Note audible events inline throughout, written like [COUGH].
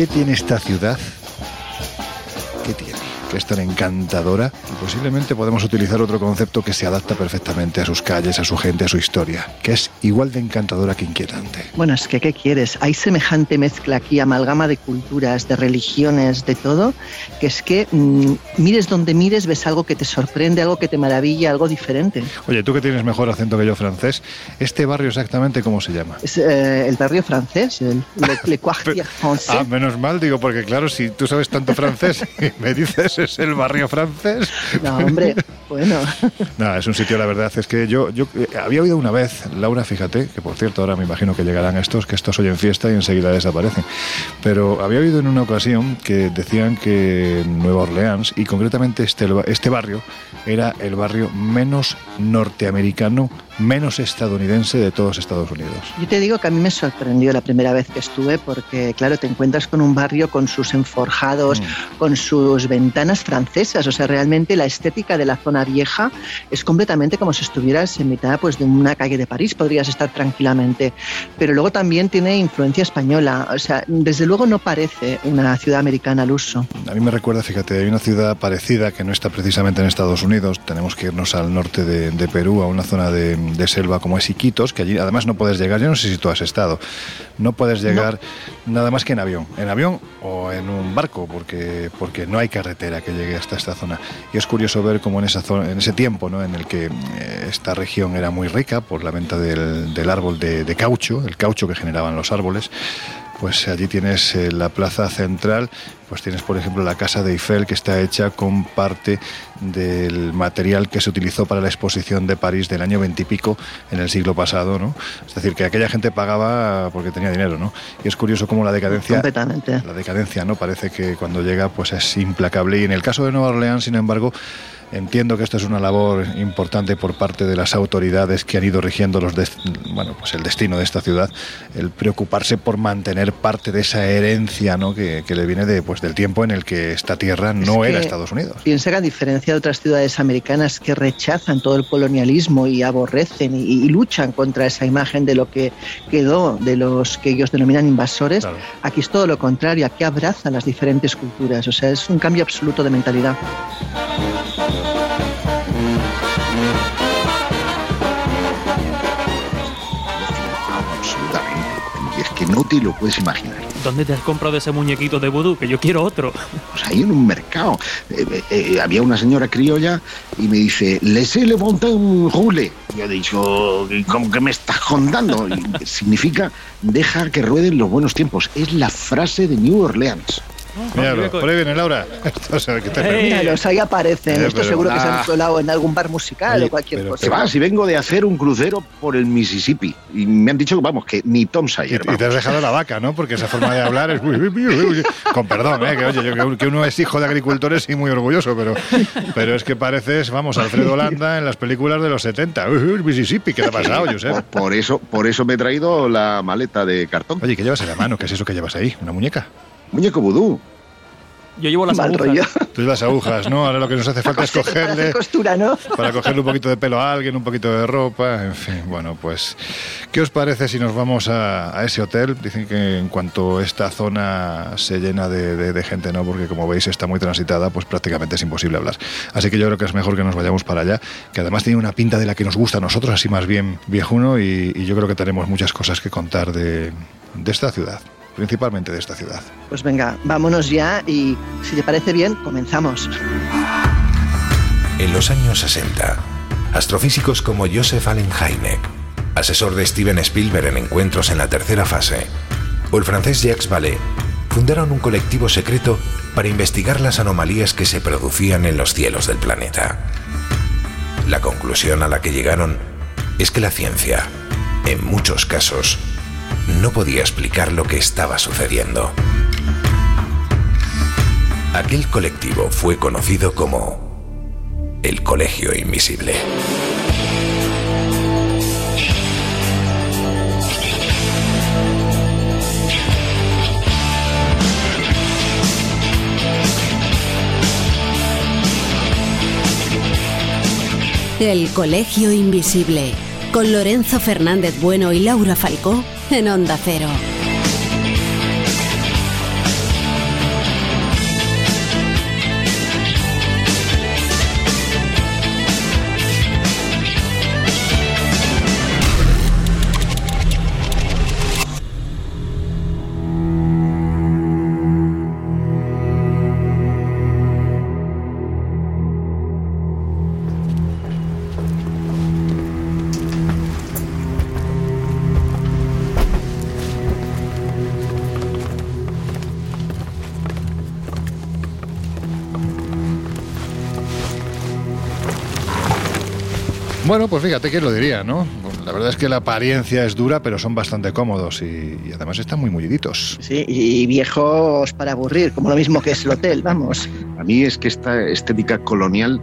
¿Qué tiene esta ciudad? Que es tan encantadora y posiblemente podemos utilizar otro concepto que se adapta perfectamente a sus calles, a su gente, a su historia, que es igual de encantadora que inquietante. Bueno, es que, ¿qué quieres? Hay semejante mezcla aquí, amalgama de culturas, de religiones, de todo, que es que mm, mires donde mires, ves algo que te sorprende, algo que te maravilla, algo diferente. Oye, tú que tienes mejor acento que yo francés, ¿este barrio exactamente cómo se llama? Es eh, el barrio francés, el Le, le [LAUGHS] Quartier Français. Ah, menos mal, digo, porque claro, si tú sabes tanto francés [LAUGHS] y me dices es el barrio francés. [LAUGHS] No, hombre, bueno. Nada, es un sitio, la verdad, es que yo, yo eh, había oído una vez, Laura, fíjate, que por cierto ahora me imagino que llegarán estos, que estos hoy en fiesta y enseguida desaparecen, pero había oído en una ocasión que decían que Nueva Orleans, y concretamente este, este barrio, era el barrio menos norteamericano, menos estadounidense de todos Estados Unidos. Yo te digo que a mí me sorprendió la primera vez que estuve porque, claro, te encuentras con un barrio con sus enforjados, Mm. con sus ventanas francesas. O sea, realmente la estética de la zona vieja es completamente como si estuvieras en mitad pues, de una calle de París, podrías estar tranquilamente. Pero luego también tiene influencia española. O sea, desde luego no parece una ciudad americana al uso. A mí me recuerda, fíjate, hay una ciudad parecida que no está precisamente en Estados Unidos. Tenemos que irnos al norte de, de Perú, a una zona de, de selva como es Iquitos, que allí además no puedes llegar. Yo no sé si tú has estado. No puedes llegar nada más que en avión. En avión o en un barco, porque, porque no hay carretera que llegue hasta esta zona. Y es curioso ver cómo en, esa zona, en ese tiempo ¿no? en el que eh, esta región era muy rica por la venta del, del árbol de, de caucho, el caucho que generaban los árboles, pues allí tienes eh, la plaza central, pues tienes por ejemplo la casa de Eiffel que está hecha con parte del material que se utilizó para la exposición de París del año veintipico en el siglo pasado, ¿no? Es decir, que aquella gente pagaba porque tenía dinero, ¿no? Y es curioso cómo la decadencia, Completamente. la decadencia, ¿no? Parece que cuando llega pues es implacable y en el caso de Nueva Orleans, sin embargo, Entiendo que esto es una labor importante por parte de las autoridades que han ido rigiendo los bueno, pues el destino de esta ciudad, el preocuparse por mantener parte de esa herencia ¿no? que, que le viene de, pues, del tiempo en el que esta tierra no Es era que Estados Unidos. Piensa que a diferencia de otras ciudades americanas que rechazan todo el colonialismo y aborrecen y, y luchan contra esa imagen de lo que quedó de los que ellos denominan invasores, Claro. aquí es todo lo contrario, aquí abrazan las diferentes culturas, o sea, es un cambio absoluto de mentalidad. Absolutamente. Y es que no te lo puedes imaginar. ¿Dónde te has comprado ese muñequito de vudú? Que yo quiero otro. Pues ahí en un mercado. eh, eh, eh, había una señora criolla y me dice, laissez le monter un roule. Y yo he dicho, ¿cómo que me estás contando? [LAUGHS] Significa, deja que rueden los buenos tiempos. Es la frase de New Orleans. Míralo, por ahí viene Laura. [LAUGHS] Esto se ve que te Ey. Míralos, ahí aparecen, Eh, esto pero- seguro que se Ah. han colado en algún bar musical Oye, o cualquier pero- cosa. Que va, si vengo de hacer un crucero por el Mississippi. Y me han dicho que vamos, que ni Tom Y, Sawyer. y te has dejado la vaca, ¿no? Porque esa forma de hablar es muy... Con perdón, ¿eh? Que, oye, yo, que- uno es hijo de agricultores y muy orgulloso, pero, pero es que pareces, vamos, Alfredo Landa en las películas de los 70. Uy, uy, Mississippi, ¿qué te ha pasado, Por, Josep? por eso, por eso me he traído la maleta de cartón. Oye, ¿qué llevas en la mano? ¿Qué es eso que llevas ahí? ¿Una muñeca? Muñeco vudú. Yo llevo las Mal agujas. rollo. Tú las agujas, ¿no? Ahora lo que nos hace falta es [LAUGHS] cogerle... costura, ¿no? Para cogerle un poquito de pelo a alguien, un poquito de ropa, en fin, bueno, pues, ¿qué os parece si nos vamos a, a ese hotel? Dicen que en cuanto esta zona se llena de, de- de gente, ¿no? Porque como veis está muy transitada, pues prácticamente es imposible hablar. Así que yo creo que es mejor que nos vayamos para allá, que además tiene una pinta de la que nos gusta a nosotros, así más bien viejuno, y, y yo creo que tenemos muchas cosas que contar de, de esta ciudad, principalmente de esta ciudad. Pues venga, vámonos ya y si te parece bien, comenzamos. En los años 60, astrofísicos como Joseph Allen Hynek, asesor de Steven Spielberg en encuentros en la tercera fase, o el francés Jacques Vallée, fundaron un colectivo secreto para investigar las anomalías que se producían en los cielos del planeta. La conclusión a la que llegaron es que la ciencia, en muchos casos, no podía explicar lo que estaba sucediendo. Aquel colectivo fue conocido como el Colegio Invisible. El Colegio Invisible, con Lorenzo Fernández Bueno y Laura Falcó en Onda Cero. Bueno, pues fíjate que lo diría, ¿no? La verdad es que la apariencia es dura, pero son bastante cómodos y, y además están muy mulliditos. Sí, y viejos para aburrir, como lo mismo que es el hotel, vamos. A mí es que esta estética colonial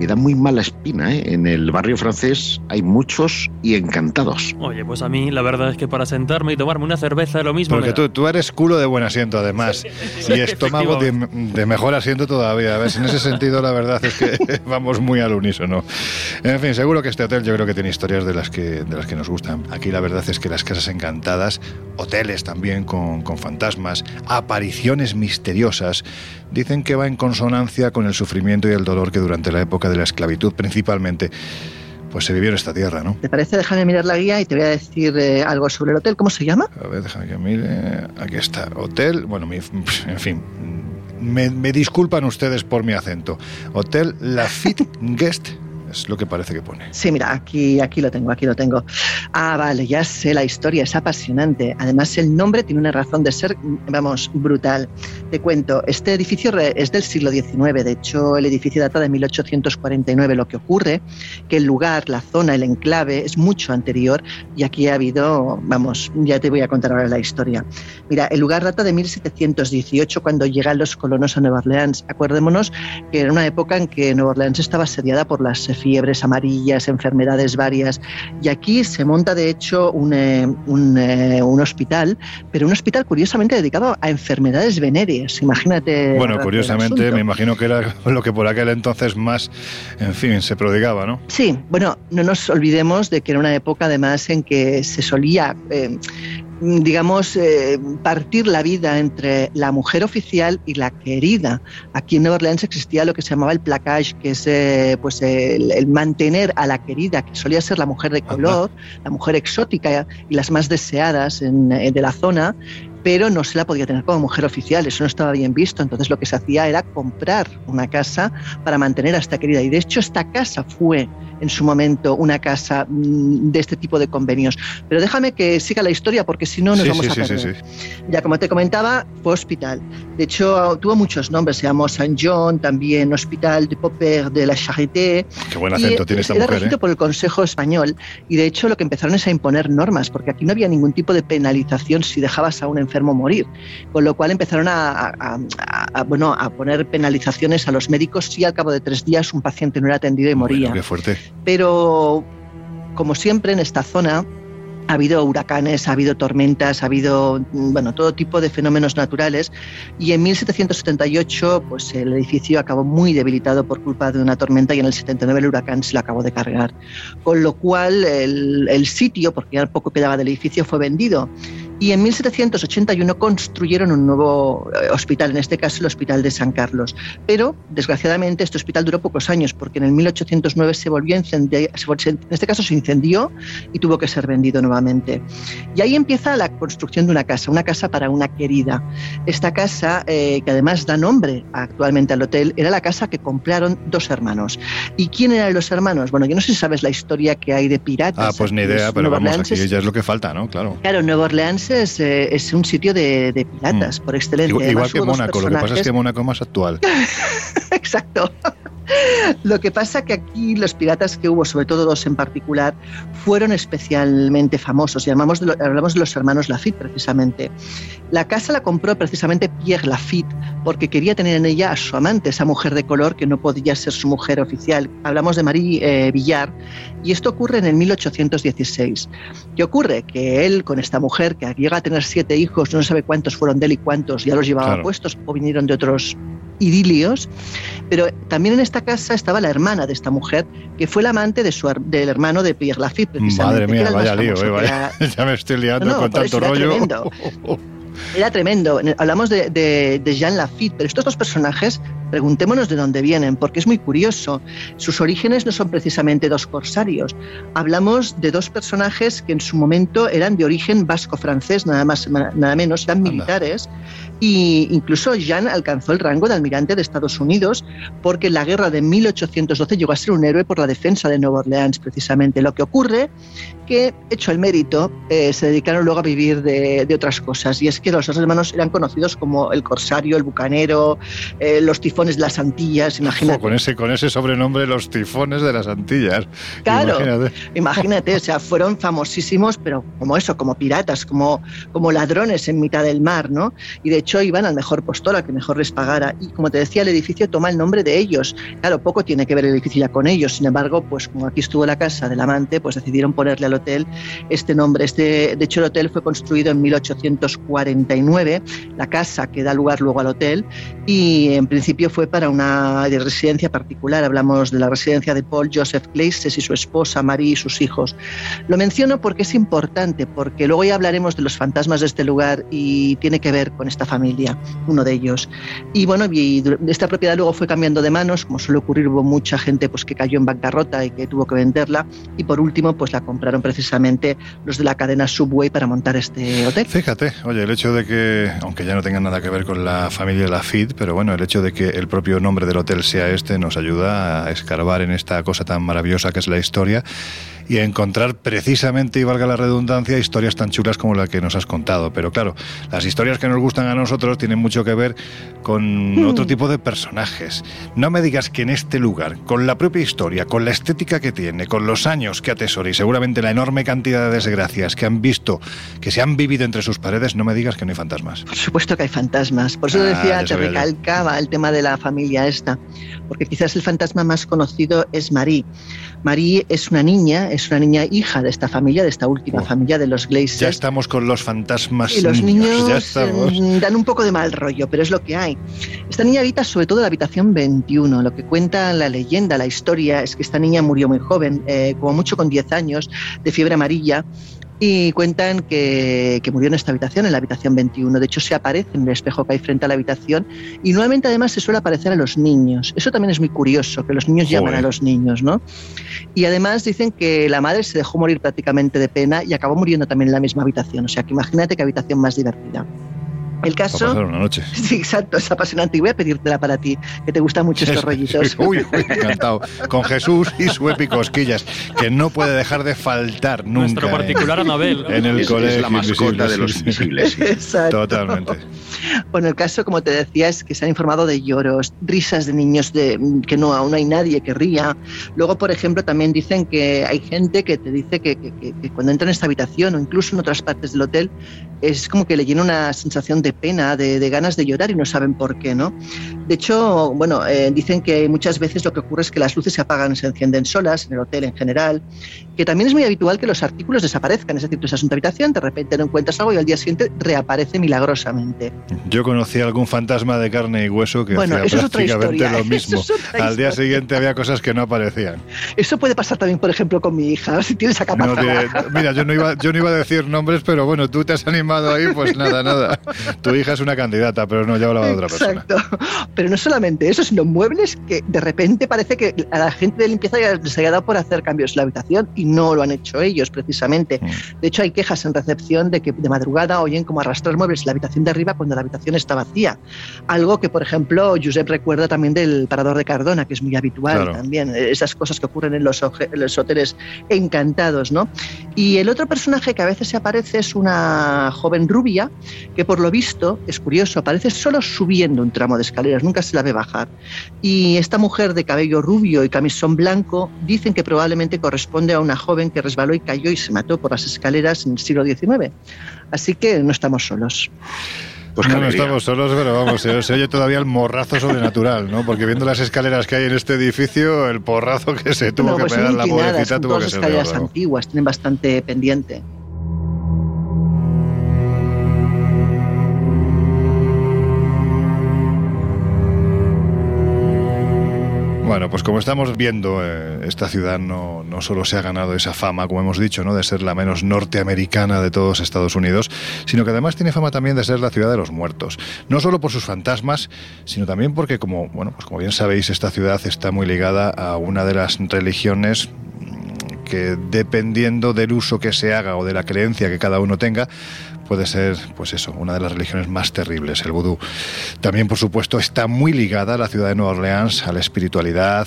me da muy mala espina. ¿eh? En el barrio francés hay muchos y encantados. Oye, pues a mí la verdad es que para sentarme y tomarme una cerveza es lo mismo. Porque tú, tú eres culo de buen asiento, además, y estómago de, de mejor asiento todavía. ¿ves? En ese sentido, la verdad es que [LAUGHS] vamos muy al unísono. En fin, seguro que este hotel yo creo que tiene historias de las que, de las que nos gustan. Aquí la verdad es que las casas encantadas, hoteles también con, con fantasmas, apariciones misteriosas, dicen que va en consonancia con el sufrimiento y el dolor que durante la época de la esclavitud principalmente pues se vivió en esta tierra, ¿no? ¿Te parece? Déjame mirar la guía y te voy a decir eh, algo sobre el hotel. ¿Cómo se llama? A ver, déjame que mire. Aquí está, hotel. Bueno, mi- en fin. Me, me disculpan ustedes por mi acento. Hotel Lafitte Guest es lo que parece que pone. Sí, mira, aquí, aquí lo tengo, aquí lo tengo. Ah, vale, ya sé, la historia es apasionante. Además, el nombre tiene una razón de ser, vamos, brutal. Te cuento, este edificio es del siglo XIX, de hecho, el edificio data de 1849. Lo que ocurre, que el lugar, la zona, el enclave es mucho anterior y aquí ha habido, vamos, ya te voy a contar ahora la historia. Mira, el lugar data de 1718, cuando llegan los colonos a Nueva Orleans. Acordémonos que era una época en que Nueva Orleans estaba asediada por las fiebres amarillas, enfermedades varias, y aquí se monta de hecho un, eh, un, eh, un hospital, pero un hospital curiosamente dedicado a enfermedades venéreas. Imagínate. Bueno, curiosamente, me imagino que era [LAUGHS] lo que por aquel entonces más, en fin, se prodigaba, ¿no? Sí, bueno, no nos olvidemos de que era una época además en que se solía, eh, digamos, eh, partir la vida entre la mujer oficial y la querida. Aquí en Nueva Orleans existía lo que se llamaba el placage, que es eh, pues el, el mantener a la querida, que solía ser la mujer de color, la mujer exótica y las más deseadas en- eh, de la zona, pero no se la podía tener como mujer oficial, eso no estaba bien visto. Entonces lo que se hacía era comprar una casa para mantener a esta querida. Y de hecho esta casa fue en su momento una casa mm, de este tipo de convenios. Pero déjame que siga la historia porque si no nos sí, vamos sí, a sí, sí, perder. sí. Ya como te comentaba, fue hospital. De hecho, tuvo muchos nombres. Se llamó Saint John, también Hospital de Popper de la Charité. Qué buen Y acento tiene esta era mujer, regido ¿eh? por el Consejo Español y de hecho lo que empezaron es a imponer normas porque aquí no había ningún tipo de penalización si dejabas a un enfermo morir, con lo cual empezaron a, a- a- a- bueno, a poner penalizaciones a los médicos si al cabo de tres días un paciente no era atendido y moría. Bueno, qué fuerte. Pero como siempre en esta zona ha habido huracanes, ha habido tormentas, ha habido mm, bueno, todo tipo de fenómenos naturales y en 1778 pues el edificio acabó muy debilitado por culpa de una tormenta y en el 79 el huracán se lo acabó de cargar. Con lo cual el, el sitio, porque ya poco quedaba del edificio, fue vendido. Y en 1781 construyeron un nuevo eh, hospital, en este caso el Hospital de San Carlos. Pero, desgraciadamente, este hospital duró pocos años, porque en el 1809 se volvió a incendiar, en este caso se incendió y tuvo que ser vendido nuevamente. Y ahí empieza la construcción de una casa, una casa para una querida. Esta casa, eh, que además da nombre actualmente al hotel, era la casa que compraron dos hermanos. ¿Y quién eran los hermanos? Bueno, yo no sé si sabes la historia que hay de piratas. Ah, pues ni idea, pero Nueva vamos, Orleans aquí ya es lo que falta, ¿no? Claro. Claro, Nueva Orleans es, eh, es un sitio de, de piratas, por excelencia. Igual, igual que Mónaco, lo que pasa es que Mónaco es más actual. [LAUGHS] Exacto. [LAUGHS] Lo que pasa que aquí los piratas que hubo, sobre todo dos en particular, fueron especialmente famosos. Y hablamos de, lo- hablamos de los hermanos Lafitte, precisamente. La casa la compró precisamente Pierre Lafitte porque quería tener en ella a su amante, esa mujer de color que no podía ser su mujer oficial. Hablamos de Marie eh, Villard. Y esto ocurre en el 1816. ¿Qué ocurre? Que él, con esta mujer que llega a tener siete hijos, no sabe cuántos fueron de él y cuántos ya los llevaba Claro. puestos o vinieron de otros idilios, pero también en esta casa estaba la hermana de esta mujer, que fue la amante de su, del hermano de Pierre Lafitte, precisamente. Madre mía, vaya lío, eh, [LAUGHS] ya me estoy liando con tanto rollo. [LAUGHS] Era tremendo. Hablamos de, de, Jean Lafitte, pero estos dos personajes, preguntémonos de dónde vienen, porque es muy curioso. Sus orígenes no son precisamente dos corsarios. Hablamos de dos personajes que en su momento eran de origen vasco-francés, nada más, nada menos, eran militares. Y incluso Jean alcanzó el rango de almirante de Estados Unidos porque en la guerra de 1812 llegó a ser un héroe por la defensa de Nueva Orleans, precisamente. Lo que ocurre que, hecho el mérito, eh, se dedicaron luego a vivir de, de otras cosas. Y es que los dos hermanos eran conocidos como el corsario, el bucanero, eh, los tifones de las Antillas, imagínate. con, ese, con ese sobrenombre, los tifones de las Antillas. Claro, imagínate. o sea, fueron famosísimos, pero como eso, como piratas, como, como ladrones en mitad del mar, ¿no? Y de hecho iban al mejor postor, al que mejor les pagara. Y como te decía, el edificio toma el nombre de ellos. Claro, poco tiene que ver el edificio ya con ellos. Sin embargo, pues como aquí estuvo la casa del amante, pues decidieron ponerle al hotel este nombre. Este, de hecho, el hotel fue construido en 1840 la casa que da lugar luego al hotel, y en principio fue para una residencia particular. Hablamos de la residencia de Paul Joseph Gleises y su esposa Marie y sus hijos. Lo menciono porque es importante, porque luego ya hablaremos de los fantasmas de este lugar y tiene que ver con esta familia, uno de ellos. Y bueno, esta propiedad luego fue cambiando de manos, como suele ocurrir, hubo mucha gente pues, que cayó en bancarrota y que tuvo que venderla, y por último, pues la compraron precisamente los de la cadena Subway para montar este hotel. Fíjate, oye, el hecho de que, aunque ya no tenga nada que ver con la familia de la FID, pero bueno, el hecho de que el propio nombre del hotel sea este nos ayuda a escarbar en esta cosa tan maravillosa que es la historia y a encontrar precisamente, y valga la redundancia, historias tan chulas como la que nos has contado. Pero claro, las historias que nos gustan a nosotros tienen mucho que ver con hmm. otro tipo de personajes. No me digas que en este lugar, con la propia historia, con la estética que tiene, con los años que atesora y seguramente la enorme cantidad de desgracias que han visto, que se han vivido entre sus paredes, no me digas que no hay fantasmas. Por supuesto que hay fantasmas. Por eso ah, decía, te recalcaba el tema de la familia esta, porque quizás el fantasma más conocido es Marie. Marie es una niña, es una niña hija de esta familia, de esta última familia de los Glazers. Ya estamos con los fantasmas. Y los niños, mm, dan un poco de mal rollo, pero es lo que hay. Esta niña habita sobre todo en la habitación 21. Lo que cuenta la leyenda, la historia, es que esta niña murió muy joven, eh, como mucho con 10 años, de fiebre amarilla y cuentan que, murió en esta habitación, en la habitación 21. De hecho, se aparece en el espejo que hay frente a la habitación y nuevamente además se suele aparecer a los niños. Eso también es muy curioso, que los niños llaman a los niños, ¿no? Y además dicen que la madre se dejó morir prácticamente de pena y acabó muriendo también en la misma habitación. O sea, que imagínate qué habitación más divertida. El caso. una noche. [LAUGHS] Sí, exacto, es apasionante. Y voy a pedírtela para ti, que te gustan mucho estos [LAUGHS] rollitos. Uy, uy, encantado. Con Jesús y su epicosquillas, que no puede dejar de faltar nunca. Nuestro particular Anabel. En el colegio. Es la mascota de los visibles. Exacto. Totalmente. Bueno, el caso, como te decía, es que se han informado de lloros, risas de niños de que no, aún no hay nadie que ría. Luego, por ejemplo, también dicen que hay gente que te dice que, que cuando entra en esta habitación o incluso en otras partes del hotel, es como que le llena una sensación de pena, de, ganas de llorar y no saben por qué, ¿no? De hecho, bueno, eh, dicen que muchas veces lo que ocurre es que las luces se apagan, se encienden solas, en el hotel en general, que también es muy habitual que los artículos desaparezcan, es decir, tú estás en tu habitación, de repente no encuentras algo y al día siguiente reaparece milagrosamente. Yo conocí algún fantasma de carne y hueso que hacía prácticamente lo [LAUGHS] mismo. al día siguiente había cosas que no aparecían. Eso puede pasar también, por ejemplo, con mi hija, [LAUGHS] si tienes acá mira, yo no, iba, yo no iba a decir nombres, pero bueno, tú te has animado ahí, pues nada, nada. [LAUGHS] Tu hija es una candidata, pero no, ya hablaba de otra persona. Exacto. Pero no solamente eso, sino muebles que de repente parece que a la gente de limpieza ya les haya dado por hacer cambios en la habitación y no lo han hecho ellos, precisamente. Mm. De hecho, hay quejas en recepción de que de madrugada oyen como arrastrar muebles en la habitación de arriba cuando la habitación está vacía. Algo que, por ejemplo, Josep recuerda también del parador de Cardona, que es muy habitual también. Esas cosas que ocurren en los, los hoteles encantados, ¿no? Y el otro personaje que a veces se aparece es una joven rubia que, por lo visto, es curioso, aparece solo subiendo un tramo de escaleras, nunca se la ve bajar. Y esta mujer de cabello rubio y camisón blanco dicen que probablemente corresponde a una joven que resbaló y cayó y se mató por las escaleras en el siglo XIX. Así que no estamos solos. Pues no, estamos solos, pero vamos, se, oye todavía el morrazo sobrenatural, ¿no? Porque viendo las escaleras que hay en este edificio, el porrazo que se tuvo que pues pegar la pobrecita tuvo que ser. escaleras antiguas, tienen bastante pendiente. Pues como estamos viendo, eh, esta ciudad no, no, solo se ha ganado esa fama, como hemos dicho, ¿no? de ser la menos norteamericana de todos Estados Unidos, sino que además tiene fama también de ser la ciudad de los muertos. No solo por sus fantasmas, sino también porque, como, bueno, pues como bien sabéis, esta ciudad está muy ligada a una de las religiones que dependiendo del uso que se haga o de la creencia que cada uno tenga, puede ser, pues eso, una de las religiones más terribles, el vudú. También, por supuesto, está muy ligada a la ciudad de Nueva Orleans, a la espiritualidad,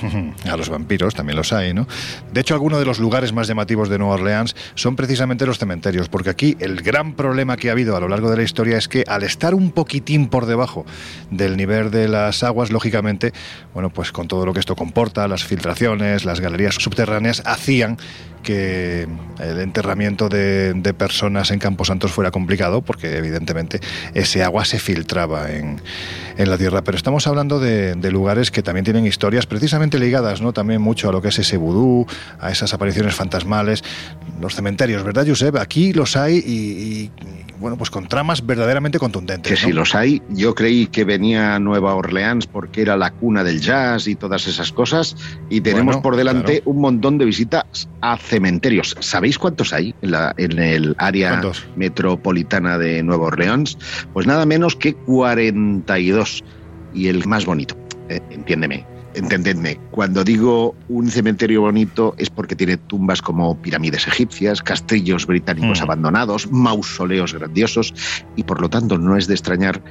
[LAUGHS] a los vampiros también los hay, ¿no? De hecho, algunos de los lugares más llamativos de Nueva Orleans son precisamente los cementerios, porque aquí el gran problema que ha habido a lo largo de la historia es que al estar un poquitín por debajo del nivel de las aguas, lógicamente, bueno, pues con todo lo que esto comporta, las filtraciones, las galerías subterráneas, hacían que el enterramiento de, personas en Camposantos fuera complicado, porque evidentemente ese agua se filtraba en, la tierra. Pero estamos hablando de, lugares que también tienen historias precisamente ligadas, ¿no? También mucho a lo que es ese vudú, a esas apariciones fantasmales, los cementerios, ¿verdad, Josep? Aquí los hay y bueno, pues con tramas verdaderamente contundentes. Que si los hay, yo creí que venía Nueva Orleans porque era la cuna del jazz y todas esas cosas, y tenemos por delante un montón de visitas a cementerios. ¿Sabéis cuántos hay en, la, en el área metropolitana de Nueva Orleans? Pues nada menos que 42. Y el más bonito, eh, entiéndeme, entendedme, cuando digo un cementerio bonito es porque tiene tumbas como pirámides egipcias, castillos británicos mm. abandonados, mausoleos grandiosos y por lo tanto no es de extrañar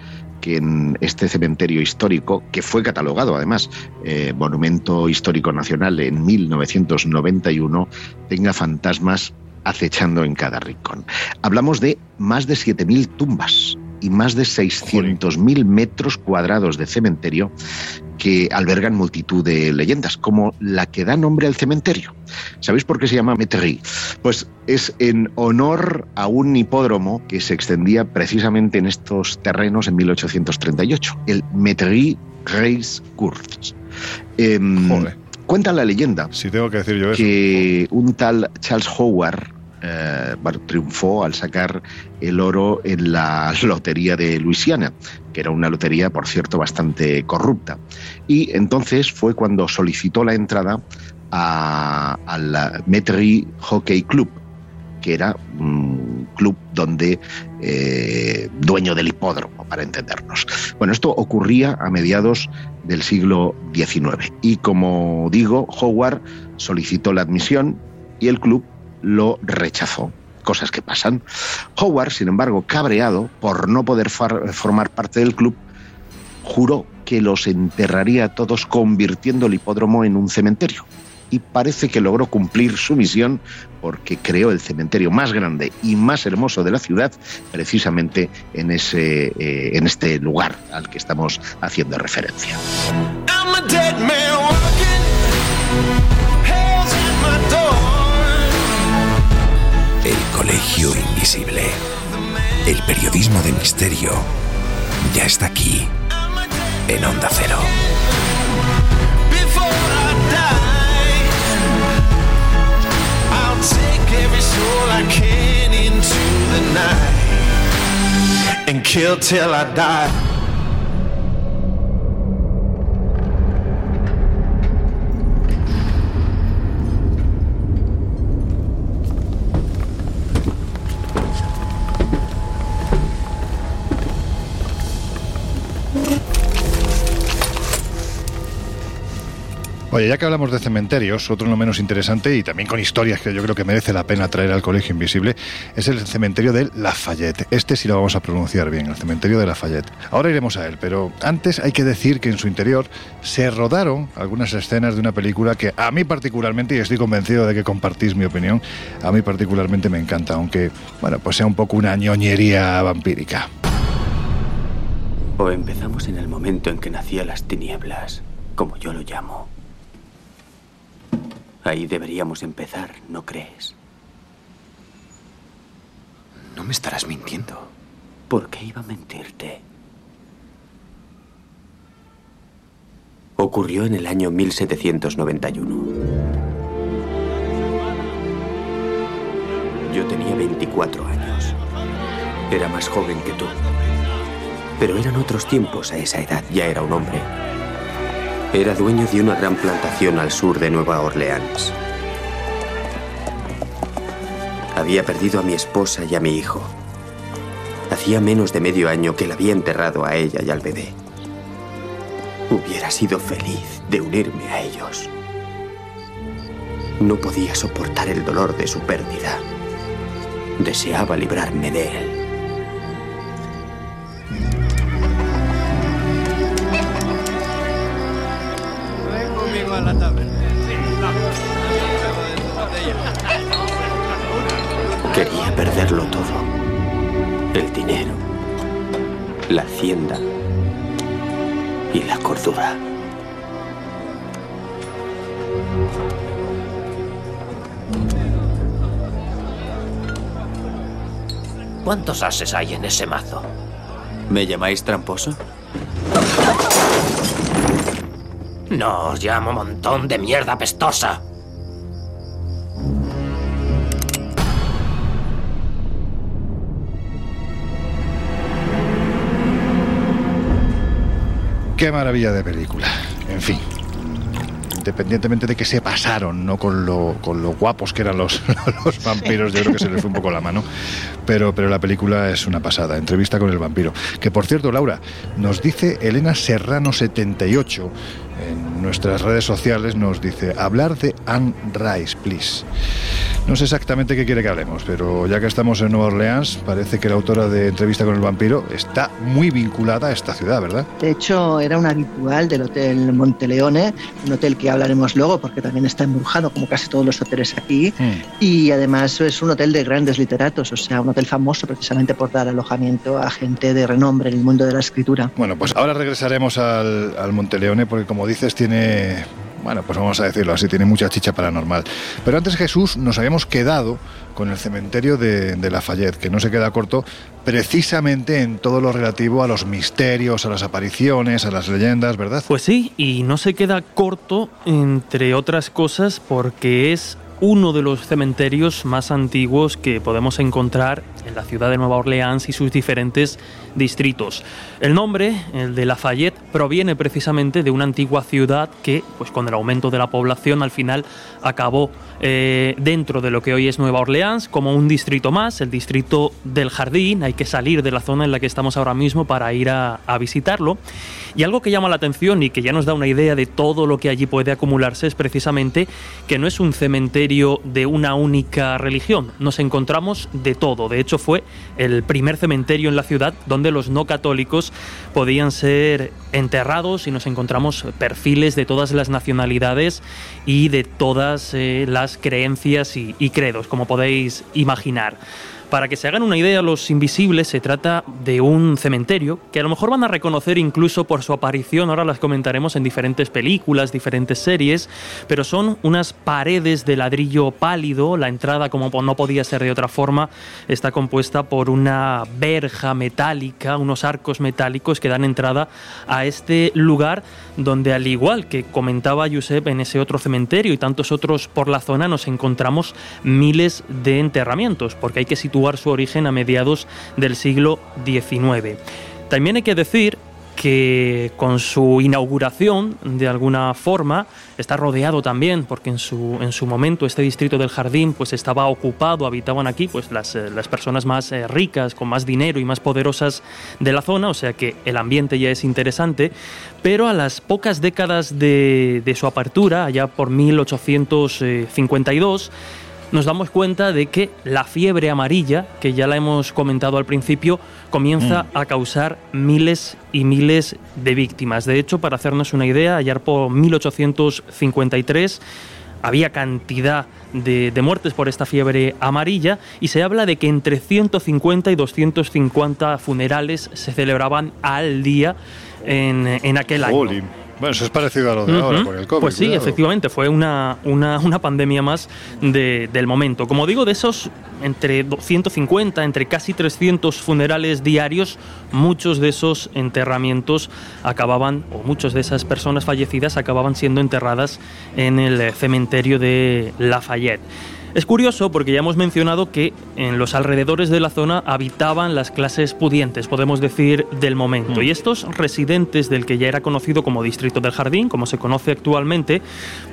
que en este cementerio histórico, que fue catalogado además eh, Monumento Histórico Nacional en 1991, tenga fantasmas acechando en cada rincón. Hablamos de más de 7.000 tumbas y más de 600.000 metros cuadrados de cementerio que albergan multitud de leyendas, como la que da nombre al cementerio. ¿Sabéis por qué se llama Metairie? Pues es en honor a un hipódromo que se extendía precisamente en estos terrenos en 1838, el Metairie Race Course. Em, cuenta la leyenda si tengo que, decir yo eso. que un tal Charles Howard eh, triunfó al sacar el oro en la [LAUGHS] lotería de Luisiana, que era una lotería, por cierto, bastante corrupta. Y entonces fue cuando solicitó la entrada al Metairie Hockey Club, que era un club donde eh, dueño del hipódromo, para entendernos. Bueno, esto ocurría a mediados del siglo XIX y como digo, Howard solicitó la admisión y el club lo rechazó. Cosas que pasan. Howard, sin embargo, cabreado por no poder formar parte del club, juró que los enterraría a todos convirtiendo el hipódromo en un cementerio. Y parece que logró cumplir su misión porque creó el cementerio más grande y más hermoso de la ciudad precisamente en, ese, eh, en este lugar al que estamos haciendo referencia. El Colegio Invisible. El periodismo de misterio ya está aquí, en Onda Cero. and kill till I die. Oye, ya que hablamos de cementerios, otro no menos interesante y también con historias que yo creo que merece la pena traer al Colegio Invisible, es el cementerio de Lafayette. Este sí lo vamos a pronunciar bien, el cementerio de Lafayette. Ahora iremos a él, pero antes hay que decir que en su interior se rodaron algunas escenas de una película que a mí particularmente, y estoy convencido de que compartís mi opinión, a mí particularmente me encanta, aunque, bueno, pues sea un poco una ñoñería vampírica. O empezamos en el momento en que nacían las tinieblas, como yo lo llamo Ahí deberíamos empezar, ¿no crees? No me estarás mintiendo. ¿Por qué iba a mentirte? Ocurrió en el año 1791. Yo tenía 24 años. Era más joven que tú. Pero eran otros tiempos a esa edad. Ya era un hombre. Era dueño de una gran plantación al sur de Nueva Orleans. Había perdido a mi esposa y a mi hijo. Hacía menos de medio año que la había enterrado a ella y al bebé. Hubiera sido feliz de unirme a ellos. No podía soportar el dolor de su pérdida. Deseaba librarme de él. ¿Cuántos ases hay en ese mazo? ¿Me llamáis tramposo? No os llamo montón de mierda pestosa. Qué maravilla de película. En fin. Independientemente de que se pasaron, no con lo, con lo guapos que eran los, [LAUGHS] los vampiros, yo creo que se les fue un poco la mano. Pero, pero la película es una pasada. Entrevista con el vampiro. Que por cierto, Laura, nos dice Elena Serrano 78 en nuestras redes sociales, nos dice hablar de Anne Rice, please. No sé exactamente qué quiere que hablemos, pero ya que estamos en Nueva Orleans, parece que la autora de Entrevista con el vampiro está muy vinculada a esta ciudad, ¿verdad? De hecho, era un habitual del Hotel Monteleone, un hotel que hablaremos luego porque también está embrujado, como casi todos los hoteles aquí. Mm. Y además es un hotel de grandes literatos, o sea, un hotel famoso precisamente por dar alojamiento a gente de renombre en el mundo de la escritura. Bueno, pues ahora regresaremos al, al Monteleone porque como dices tiene, bueno, pues vamos a decirlo así, tiene mucha chicha paranormal. Pero antes Jesús nos habíamos quedado con el cementerio de, de Lafayette, que no se queda corto precisamente en todo lo relativo a los misterios, a las apariciones, a las leyendas, ¿verdad? Pues sí, y no se queda corto, entre otras cosas, porque es uno de los cementerios más antiguos que podemos encontrar en la ciudad de Nueva Orleans y sus diferentes distritos. El nombre, el de Lafayette, proviene precisamente de una antigua ciudad que, pues con el aumento de la población, al final acabó eh, dentro de lo que hoy es Nueva Orleans como un distrito más, el distrito del Jardín. Hay que salir de la zona en la que estamos ahora mismo para ir a, a visitarlo. Y algo que llama la atención y que ya nos da una idea de todo lo que allí puede acumularse es precisamente que no es un cementerio de una única religión. Nos encontramos de todo. De hecho, fue el primer cementerio en la ciudad donde los no católicos podían ser enterrados y nos encontramos perfiles de todas las nacionalidades y de todas eh, las creencias y, y credos, como podéis imaginar. Para que se hagan una idea, Los Invisibles se trata de un cementerio que a lo mejor van a reconocer incluso por su aparición, ahora las comentaremos en diferentes películas, diferentes series, pero son unas paredes de ladrillo pálido, la entrada como no podía ser de otra forma está compuesta por una verja metálica, unos arcos metálicos que dan entrada a este lugar donde al igual que comentaba Josep en ese otro cementerio y tantos otros por la zona nos encontramos miles de enterramientos, porque hay que situar su origen a mediados del siglo XIX. También hay que decir que con su inauguración, de alguna forma, está rodeado también, porque en su, en su momento este distrito del jardín pues estaba ocupado, habitaban aquí pues las, eh, las personas más eh, ricas, con más dinero y más poderosas de la zona, o sea que el ambiente ya es interesante, pero a las pocas décadas de, de su apertura, allá por 1852, nos damos cuenta de que la fiebre amarilla, que ya la hemos comentado al principio, comienza Mm. a causar miles y miles de víctimas. De hecho, para hacernos una idea, ayer por 1853 había cantidad de, de muertes por esta fiebre amarilla y se habla de que entre 150 y 250 funerales se celebraban al día en, en aquel año. Bueno, eso es parecido a lo de ahora con el COVID. Pues sí, cuidado. efectivamente, fue una, una, una pandemia más de- del momento. Como digo, de esos entre 150, entre casi 300 funerales diarios, muchos de esos enterramientos acababan, o muchas de esas personas fallecidas acababan siendo enterradas en el cementerio de Lafayette. Es curioso porque ya hemos mencionado que en los alrededores de la zona habitaban las clases pudientes, podemos decir, del momento. Mm. Y estos residentes del que ya era conocido como Distrito del Jardín, como se conoce actualmente,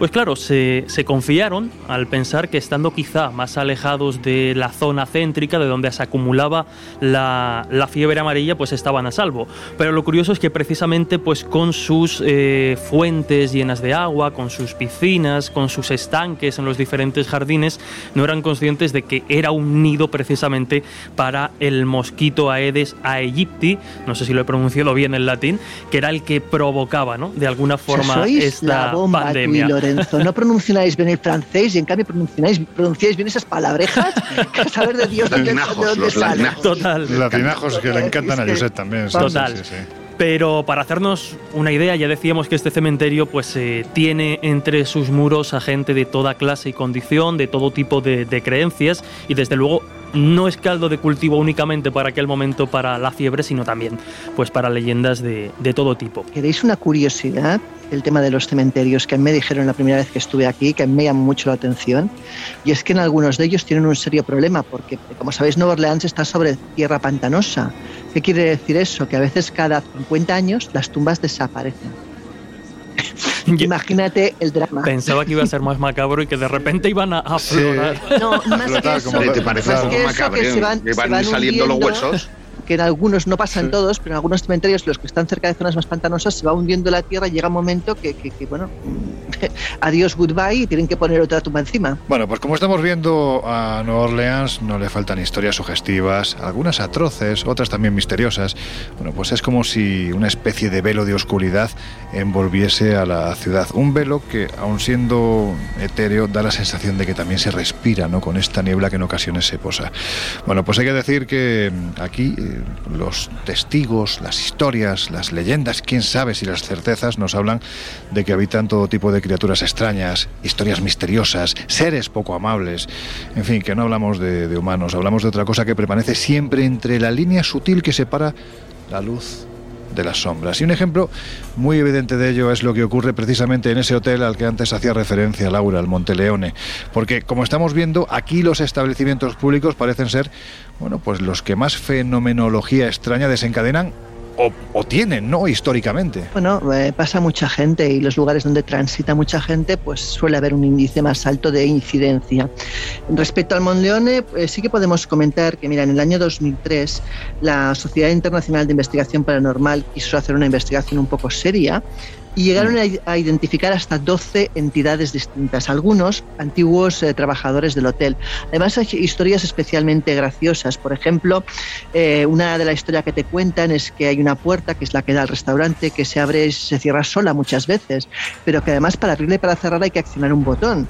pues claro, se, confiaron al pensar que estando quizá más alejados de la zona céntrica, de donde se acumulaba la, fiebre amarilla, pues estaban a salvo. Pero lo curioso es que precisamente pues con sus eh, fuentes llenas de agua, con sus piscinas, con sus estanques en los diferentes jardines, no eran conscientes de que era un nido precisamente para el mosquito Aedes aegypti, no sé si lo he pronunciado bien en latín, que era el que provocaba, ¿no? De alguna forma esta la bomba, pandemia. Lorenzo, no pronunciáis bien el francés y en cambio pronunciáis, pronunciáis bien esas palabrejas, [LAUGHS] que a saber de Dios dónde, dónde salen. Total. Latinajos que le encantan a Josep también. Total. Sí, sí, pero para hacernos una idea, ya decíamos que este cementerio pues eh, tiene entre sus muros a gente de toda clase y condición, de todo tipo de, creencias y desde luego no es caldo de cultivo únicamente para aquel momento para la fiebre, sino también pues para leyendas de, todo tipo. ¿Queréis una curiosidad? el tema de los cementerios que me dijeron la primera vez que estuve aquí, que me llamó mucho la atención, y es que en algunos de ellos tienen un serio problema, porque como sabéis, Nueva Orleans está sobre tierra pantanosa. ¿Qué quiere decir eso? Que a veces cada 50 años las tumbas desaparecen. Imagínate el drama. Pensaba que iba a ser más macabro y que de repente iban a aflorar. No, más que eso, ¿Te parece más macabro? Que, se van, que van, saliendo los huesos que en algunos, no pasa en todos, pero en algunos cementerios, los que están cerca de zonas más pantanosas, se va hundiendo la tierra y llega un momento que, que, bueno, [LAUGHS] adiós, goodbye, y tienen que poner otra tumba encima. Bueno, pues como estamos viendo a Nueva Orleans, no le faltan historias sugestivas, algunas atroces, otras también misteriosas. Bueno, pues es como si una especie de velo de oscuridad envolviese a la ciudad. Un velo que, aun siendo etéreo, da la sensación de que también se respira, ¿no? Con esta niebla que en ocasiones se posa. Bueno, pues hay que decir que aquí los testigos, las historias, las leyendas, quién sabe si las certezas nos hablan de que habitan todo tipo de criaturas extrañas, historias misteriosas, seres poco amables, en fin, que no hablamos de, humanos, hablamos de otra cosa que permanece siempre entre la línea sutil que separa la luz de las sombras. Y un ejemplo muy evidente de ello es lo que ocurre precisamente en ese hotel al que antes hacía referencia Laura, el Monteleone. Porque como estamos viendo, aquí los establecimientos públicos parecen ser, bueno, pues los que más fenomenología extraña desencadenan o, tienen, ¿no? Históricamente. Bueno, eh, pasa mucha gente y los lugares donde transita mucha gente, pues suele haber un índice más alto de incidencia. Respecto al Monleone, pues sí que podemos comentar que, mira, en el año 2003, la Sociedad Internacional de Investigación Paranormal quiso hacer una investigación un poco seria y llegaron a, identificar hasta 12 entidades distintas, algunos antiguos eh, trabajadores del hotel. Además hay historias especialmente graciosas. Por ejemplo, eh, una de las historias que te cuentan es que hay una puerta, que es la que da al restaurante, que se abre y se cierra sola muchas veces, pero que además para abrirla y para cerrarla hay que accionar un botón.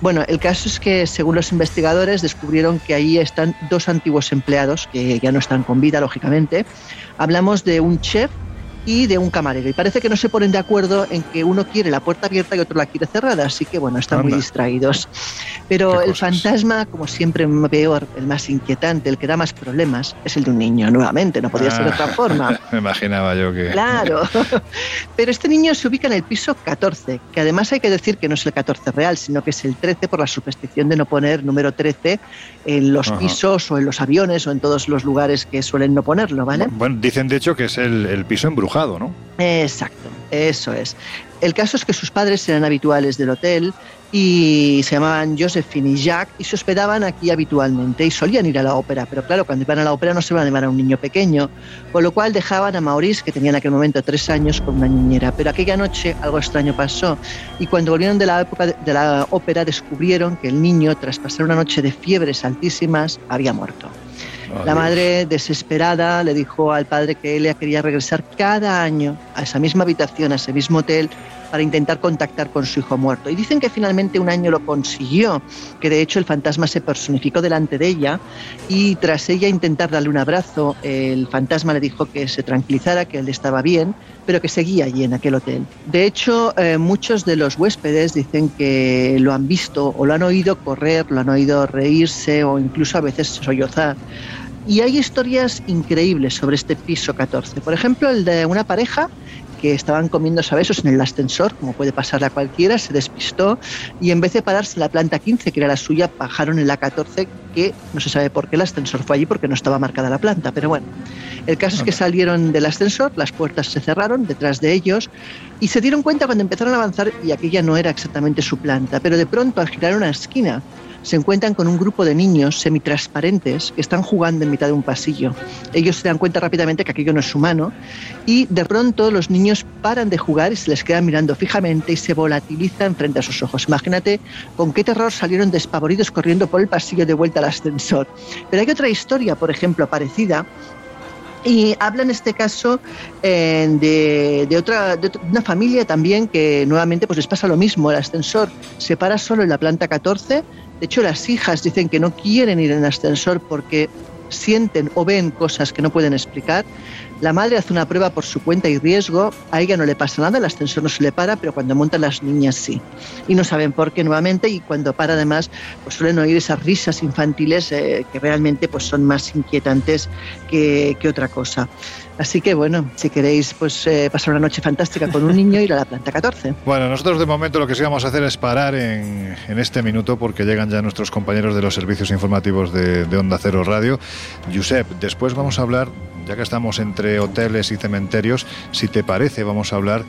Bueno, el caso es que según los investigadores descubrieron que ahí están dos antiguos empleados que ya no están con vida, lógicamente. Hablamos de un chef y de un camarero. Y parece que no se ponen de acuerdo en que uno quiere la puerta abierta y otro la quiere cerrada, así que bueno, están muy distraídos. Pero el fantasma, como siempre peor, el más inquietante, el que da más problemas, es el de un niño, nuevamente, no podía ser de otra ah, forma. [LAUGHS] Me imaginaba yo que... Claro, [LAUGHS] pero este niño se ubica en el piso 14, que además hay que decir que no es el 14 real, sino que es el 13 por la superstición de no poner número 13 en los pisos o en los aviones o en todos los lugares que suelen no ponerlo, ¿vale? Bueno, dicen de hecho que es el, el piso embrujado Exacto, eso es. El caso es que sus padres eran habituales del hotel y se llamaban Josephine y Jacques y se hospedaban aquí habitualmente y solían ir a la ópera, pero claro, cuando iban a la ópera no se iban a llevar a un niño pequeño, con lo cual dejaban a Maurice, que tenía en aquel momento tres años, con una niñera. Pero aquella noche algo extraño pasó y cuando volvieron de la, época de la ópera descubrieron que el niño, tras pasar una noche de fiebres altísimas, había muerto. La madre, desesperada, le dijo al padre que ella quería regresar cada año a esa misma habitación, a ese mismo hotel, para intentar contactar con su hijo muerto. Y dicen que finalmente un año lo consiguió, que de hecho el fantasma se personificó delante de ella y tras ella intentar darle un abrazo, el fantasma le dijo que se tranquilizara, que él estaba bien, pero que seguía allí en aquel hotel. De hecho, eh, muchos de los huéspedes dicen que lo han visto o lo han oído correr, lo han oído reírse o incluso a veces sollozar. Y hay historias increíbles sobre este piso 14. Por ejemplo, el de una pareja que estaban comiendo sabesos en el ascensor, como puede pasar a cualquiera, se despistó y en vez de pararse en la planta 15, que era la suya, bajaron en la 14, que no se sabe por qué el ascensor fue allí porque no estaba marcada la planta. Pero bueno, el caso es que salieron del ascensor, las puertas se cerraron detrás de ellos y se dieron cuenta cuando empezaron a avanzar y aquella no era exactamente su planta, pero de pronto al girar una esquina se encuentran con un grupo de niños semitransparentes que están jugando en mitad de un pasillo. Ellos se dan cuenta rápidamente que aquello no es humano y de pronto los niños paran de jugar y se les quedan mirando fijamente y se volatilizan frente a sus ojos. Imagínate con qué terror salieron despavoridos corriendo por el pasillo de vuelta al ascensor. Pero hay otra historia, por ejemplo, parecida, y habla en este caso eh, de, otra, de una familia también que nuevamente pues les pasa lo mismo. El ascensor se para solo en la planta 14 de hecho, las hijas dicen que no quieren ir en ascensor porque sienten o ven cosas que no pueden explicar. La madre hace una prueba por su cuenta y riesgo, a ella no le pasa nada, el ascensor no se le para, pero cuando montan las niñas sí. Y no saben por qué nuevamente y cuando para además pues suelen oír esas risas infantiles eh, que realmente pues son más inquietantes que, que otra cosa. Así que bueno, si queréis pues eh, pasar una noche fantástica con un niño, ir a la planta 14. [LAUGHS] Bueno, nosotros de momento lo que sí vamos a hacer es parar en, este minuto porque llegan ya nuestros compañeros de los servicios informativos de, Onda Cero Radio. Josep, después vamos a hablar, ya que estamos entre hoteles y cementerios, si te parece, vamos a hablar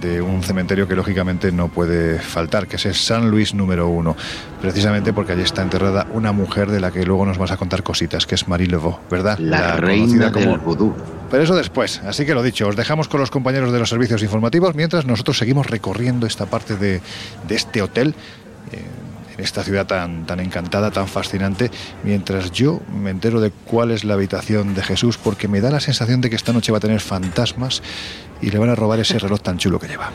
de un cementerio que lógicamente no puede faltar, que es el San Luis número uno, precisamente porque allí está enterrada una mujer de la que luego nos vas a contar cositas, que es Marie Laveau, ¿verdad? La, reina del vudú. Pero eso después, así que lo dicho, os dejamos con los compañeros de los servicios informativos mientras nosotros seguimos recorriendo esta parte de, este hotel. Eh, en esta ciudad tan, tan encantada, tan fascinante, mientras yo me entero de cuál es la habitación de Jesús, porque me da la sensación de que esta noche va a tener fantasmas y le van a robar ese reloj tan chulo que lleva.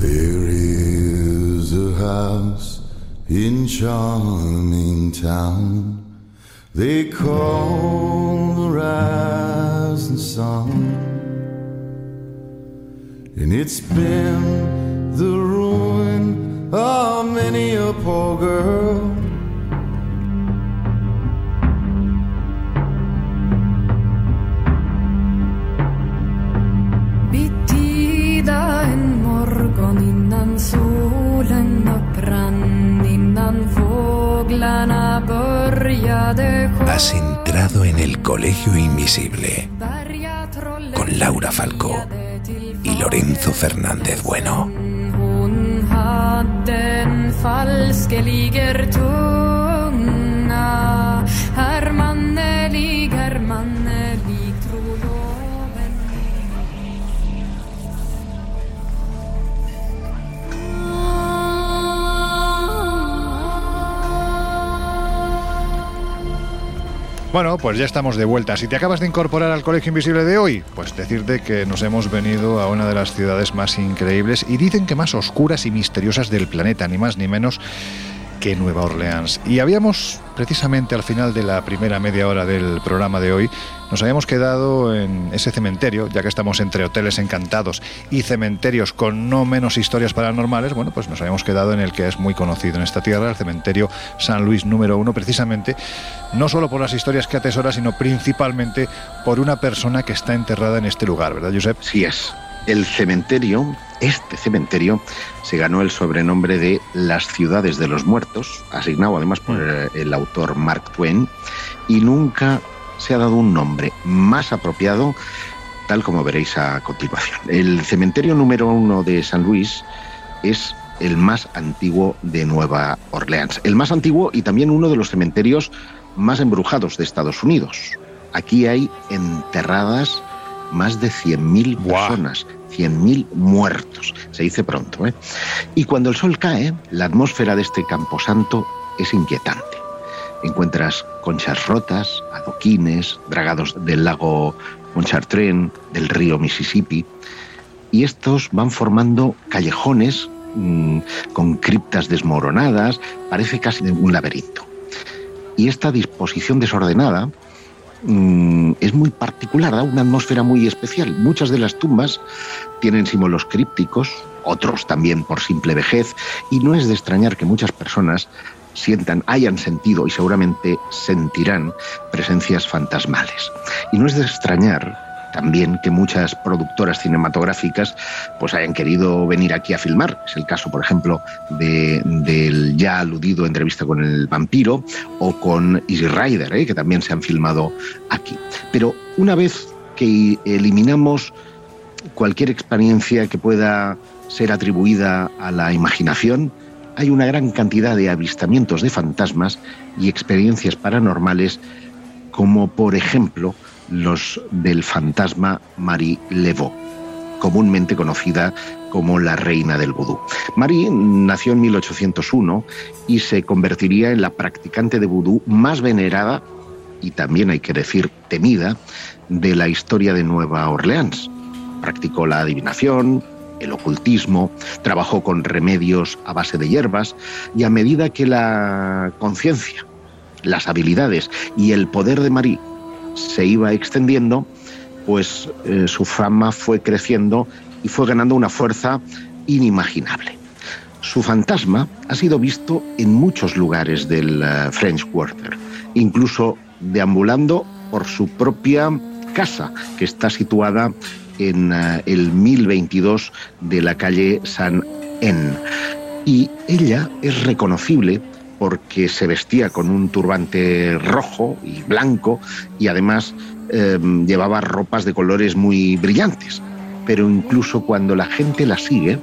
There is a house in charming town. They call the rising sun. And it's been the ruin of many a poor girl. Has entrado en el Colegio Invisible con Laura Falcó y Lorenzo Fernández Bueno. att den falske ligger tunga. Här Bueno, pues ya estamos de vuelta. Si te acabas de incorporar al Colegio Invisible de hoy, pues decirte que nos hemos venido a una de las ciudades más increíbles y dicen que más oscuras y misteriosas del planeta, ni más ni menos que Nueva Orleans. Y habíamos, precisamente al final de la primera media hora del programa de hoy, nos habíamos quedado en ese cementerio, ya que estamos entre hoteles encantados y cementerios con no menos historias paranormales, bueno, pues nos habíamos quedado en el que es muy conocido en esta tierra, el cementerio San Luis número uno, precisamente, no solo por las historias que atesora, sino principalmente por una persona que está enterrada en este lugar, ¿verdad, Josep? Sí es. El cementerio, este cementerio, se ganó el sobrenombre de Las Ciudades de los Muertos, asignado además por mm. el autor Mark Twain, y nunca se ha dado un nombre más apropiado, tal como veréis a continuación. El cementerio número uno de San Luis es el más antiguo de Nueva Orleans, el más antiguo y también uno de los cementerios más embrujados de Estados Unidos. Aquí hay enterradas más de 100.000 personas, 100.000 muertos, se dice pronto. ¿eh? Y cuando el sol cae, la atmósfera de este camposanto es inquietante. Encuentras conchas rotas, adoquines, dragados del lago Pontchartrain, del río Mississippi, y estos van formando callejones mm, con criptas desmoronadas, parece casi un laberinto. Y esta disposición desordenada Mm, es muy particular, da una atmósfera muy especial. Muchas de las tumbas tienen símbolos crípticos, otros también por simple vejez, y no es de extrañar que muchas personas sientan, hayan sentido y seguramente sentirán presencias fantasmales. Y no es de extrañar también que muchas productoras cinematográficas pues hayan querido venir aquí a filmar. Es el caso, por ejemplo, del ya aludido entrevista con el vampiro o con Easy Rider, ¿eh? que también se han filmado aquí. Pero una vez que eliminamos cualquier experiencia que pueda ser atribuida a la imaginación, hay una gran cantidad de avistamientos de fantasmas y experiencias paranormales, como por ejemplo los del fantasma Marie Leveau, comúnmente conocida como la reina del vudú. Marie nació en 1801 y se convertiría en la practicante de vudú más venerada y también hay que decir temida de la historia de Nueva Orleans. Practicó la adivinación, el ocultismo, trabajó con remedios a base de hierbas y a medida que la conciencia, las habilidades y el poder de Marie se iba extendiendo, pues eh, su fama fue creciendo y fue ganando una fuerza inimaginable. Su fantasma ha sido visto en muchos lugares del eh, French Quarter, incluso deambulando por su propia casa, que está situada en eh, el 1022 de la calle San En. Y ella es reconocible porque se vestía con un turbante rojo y blanco y además em, llevaba ropas de colores muy brillantes. Pero incluso cuando la gente la sigue,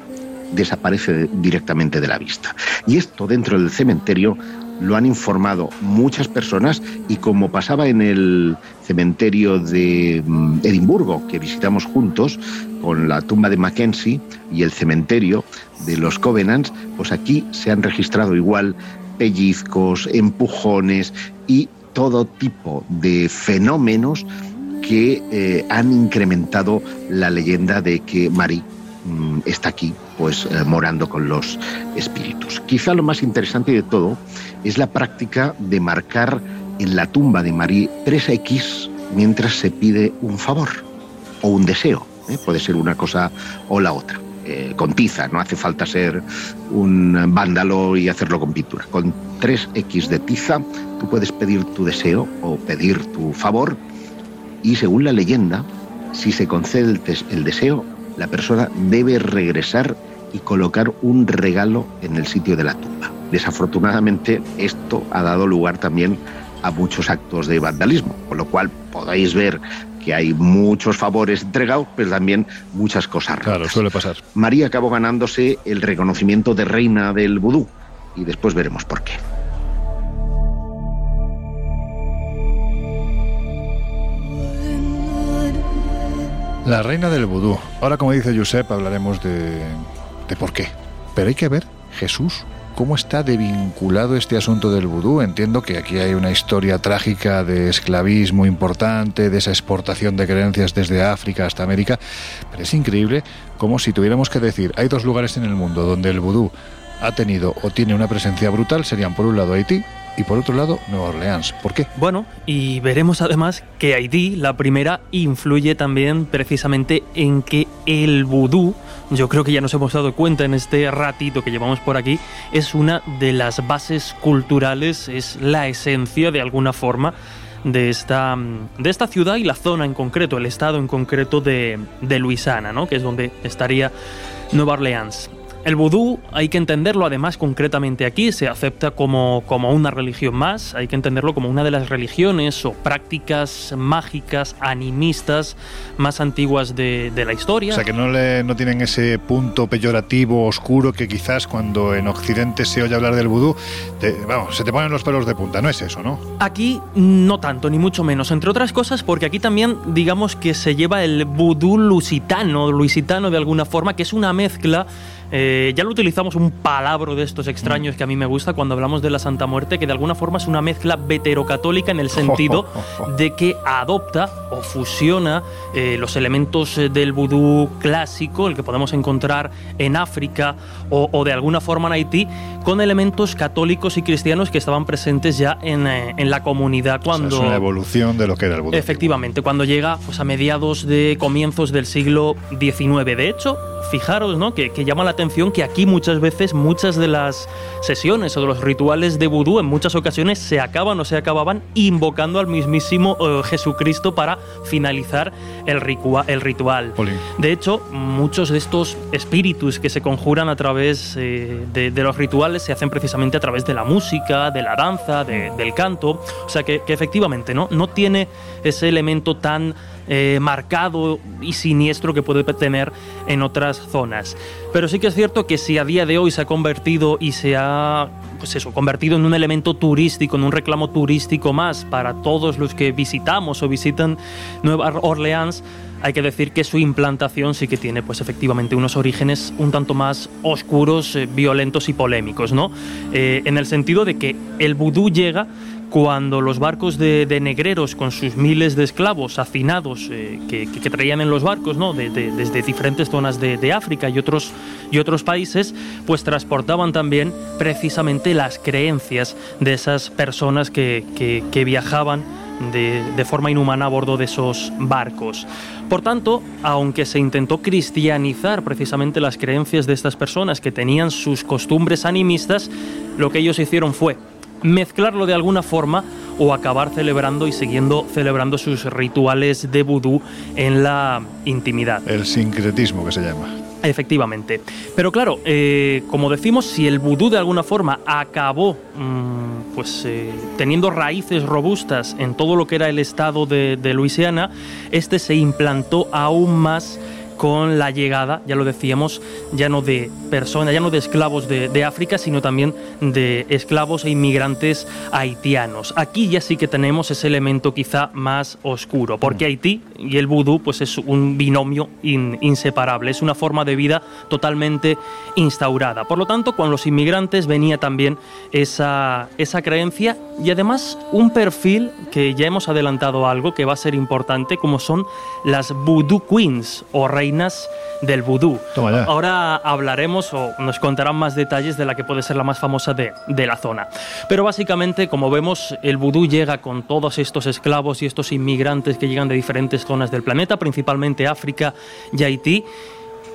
desaparece directamente de la vista. Y esto dentro del cementerio lo han informado muchas personas y como pasaba en el cementerio de mm, Edimburgo que visitamos juntos con la tumba de Mackenzie y el cementerio de los Covenants, pues aquí se han registrado igual pellizcos, empujones y todo tipo de fenómenos que eh, han incrementado la leyenda de que Marie mm, está aquí, pues eh, morando con los espíritus. Quizá lo más interesante de todo es la práctica de marcar en la tumba de Marie 3X mientras se pide un favor o un deseo. ¿eh? Puede ser una cosa o la otra. Eh, con tiza, no hace falta ser un vándalo y hacerlo con pintura. Con 3X de tiza tú puedes pedir tu deseo o pedir tu favor y según la leyenda, si se concede el deseo, la persona debe regresar y colocar un regalo en el sitio de la tumba. Desafortunadamente esto ha dado lugar también a muchos actos de vandalismo, con lo cual podéis ver que hay muchos favores entregados, pero también muchas cosas raras. Claro, suele pasar. María acabó ganándose el reconocimiento de reina del vudú y después veremos por qué. La reina del vudú. Ahora, como dice Josep, hablaremos de, de por qué. Pero hay que ver Jesús ¿Cómo está desvinculado este asunto del vudú? Entiendo que aquí hay una historia trágica de esclavismo importante, de esa exportación de creencias desde África hasta América, pero es increíble como si tuviéramos que decir, hay dos lugares en el mundo donde el vudú ha tenido o tiene una presencia brutal, serían por un lado Haití y por otro lado Nueva Orleans. ¿Por qué? Bueno, y veremos además que Haití, la primera, influye también precisamente en que el vudú, yo creo que ya nos hemos dado cuenta en este ratito que llevamos por aquí, es una de las bases culturales, es la esencia de alguna forma de esta, de esta ciudad y la zona en concreto, el estado en concreto de, de Luisiana, ¿no? que es donde estaría Nueva Orleans. El vudú hay que entenderlo además concretamente aquí, se acepta como, como una religión más, hay que entenderlo como una de las religiones o prácticas mágicas, animistas más antiguas de, la historia. O sea que no, le, no tienen ese punto peyorativo, oscuro, que quizás cuando en Occidente se oye hablar del vudú, vamos, se te ponen los pelos de punta, no es eso, ¿no? Aquí no tanto, ni mucho menos, entre otras cosas porque aquí también digamos que se lleva el vudú lusitano, luisitano de alguna forma, que es una mezcla eh, ya lo utilizamos un palabro de estos extraños que a mí me gusta cuando hablamos de la Santa Muerte, que de alguna forma es una mezcla veterocatólica en el sentido [LAUGHS] de que adopta o fusiona eh, los elementos eh, del vudú clásico, el que podemos encontrar en África o, de alguna forma en Haití, con elementos católicos y cristianos que estaban presentes ya en, eh, en la comunidad cuando... es una evolución de lo que era el vudú. Efectivamente, cuando llega pues, a mediados de comienzos del siglo XIX. De hecho, fijaros ¿no? que, que llama la atención que aquí muchas veces muchas de las sesiones o de los rituales de vudú en muchas ocasiones se acaban o se acababan invocando al mismísimo eh, Jesucristo para finalizar el, el ritual. De hecho, muchos de estos espíritus que se conjuran a través eh, de, los rituales se hacen precisamente a través de la música, de la danza, del canto. O sea que, efectivamente ¿no? no tiene ese elemento tan eh, marcado y siniestro que puede tener en otras zonas. Pero sí que es cierto que si a día de hoy se ha convertido y se ha pues eso, convertido en un elemento turístico, en un reclamo turístico más para todos los que visitamos o visitan Nueva Orleans, hay que decir que su implantación sí que tiene pues efectivamente unos orígenes un tanto más oscuros, eh, violentos y polémicos, ¿no? Eh, en el sentido de que el vudú llega cuando los barcos de, negreros con sus miles de esclavos hacinados eh, que, traían en los barcos ¿no? desde diferentes zonas de, África y otros, y otros países, pues transportaban también precisamente las creencias de esas personas que, viajaban de, forma inhumana a bordo de esos barcos. Por tanto, aunque se intentó cristianizar precisamente las creencias de estas personas que tenían sus costumbres animistas, lo que ellos hicieron fue mezclarlo de alguna forma o acabar celebrando y siguiendo celebrando sus rituales de vudú en la intimidad. El sincretismo que se llama. Efectivamente. Pero claro, eh, como decimos, si el vudú de alguna forma acabó mm, pues, eh, teniendo raíces robustas en todo lo que era el estado de, de Luisiana, este se implantó aún más con la llegada, ya lo decíamos, ya no de personas, ya no de esclavos de, África, sino también de esclavos e inmigrantes haitianos. Aquí ya sí que tenemos ese elemento quizá más oscuro, porque mm. Haití y el vudú pues es un binomio inseparable, es una forma de vida totalmente instaurada. Por lo tanto, con los inmigrantes venía también esa, esa creencia y además un perfil que ya hemos adelantado algo que va a ser importante, como son las voodoo queens o reinas del vudú. Ahora hablaremos o nos contarán más detalles de la que puede ser la más famosa de, de la zona. Pero básicamente, como vemos, el vudú llega con todos estos esclavos y estos inmigrantes que llegan de diferentes zonas del planeta, principalmente África y Haití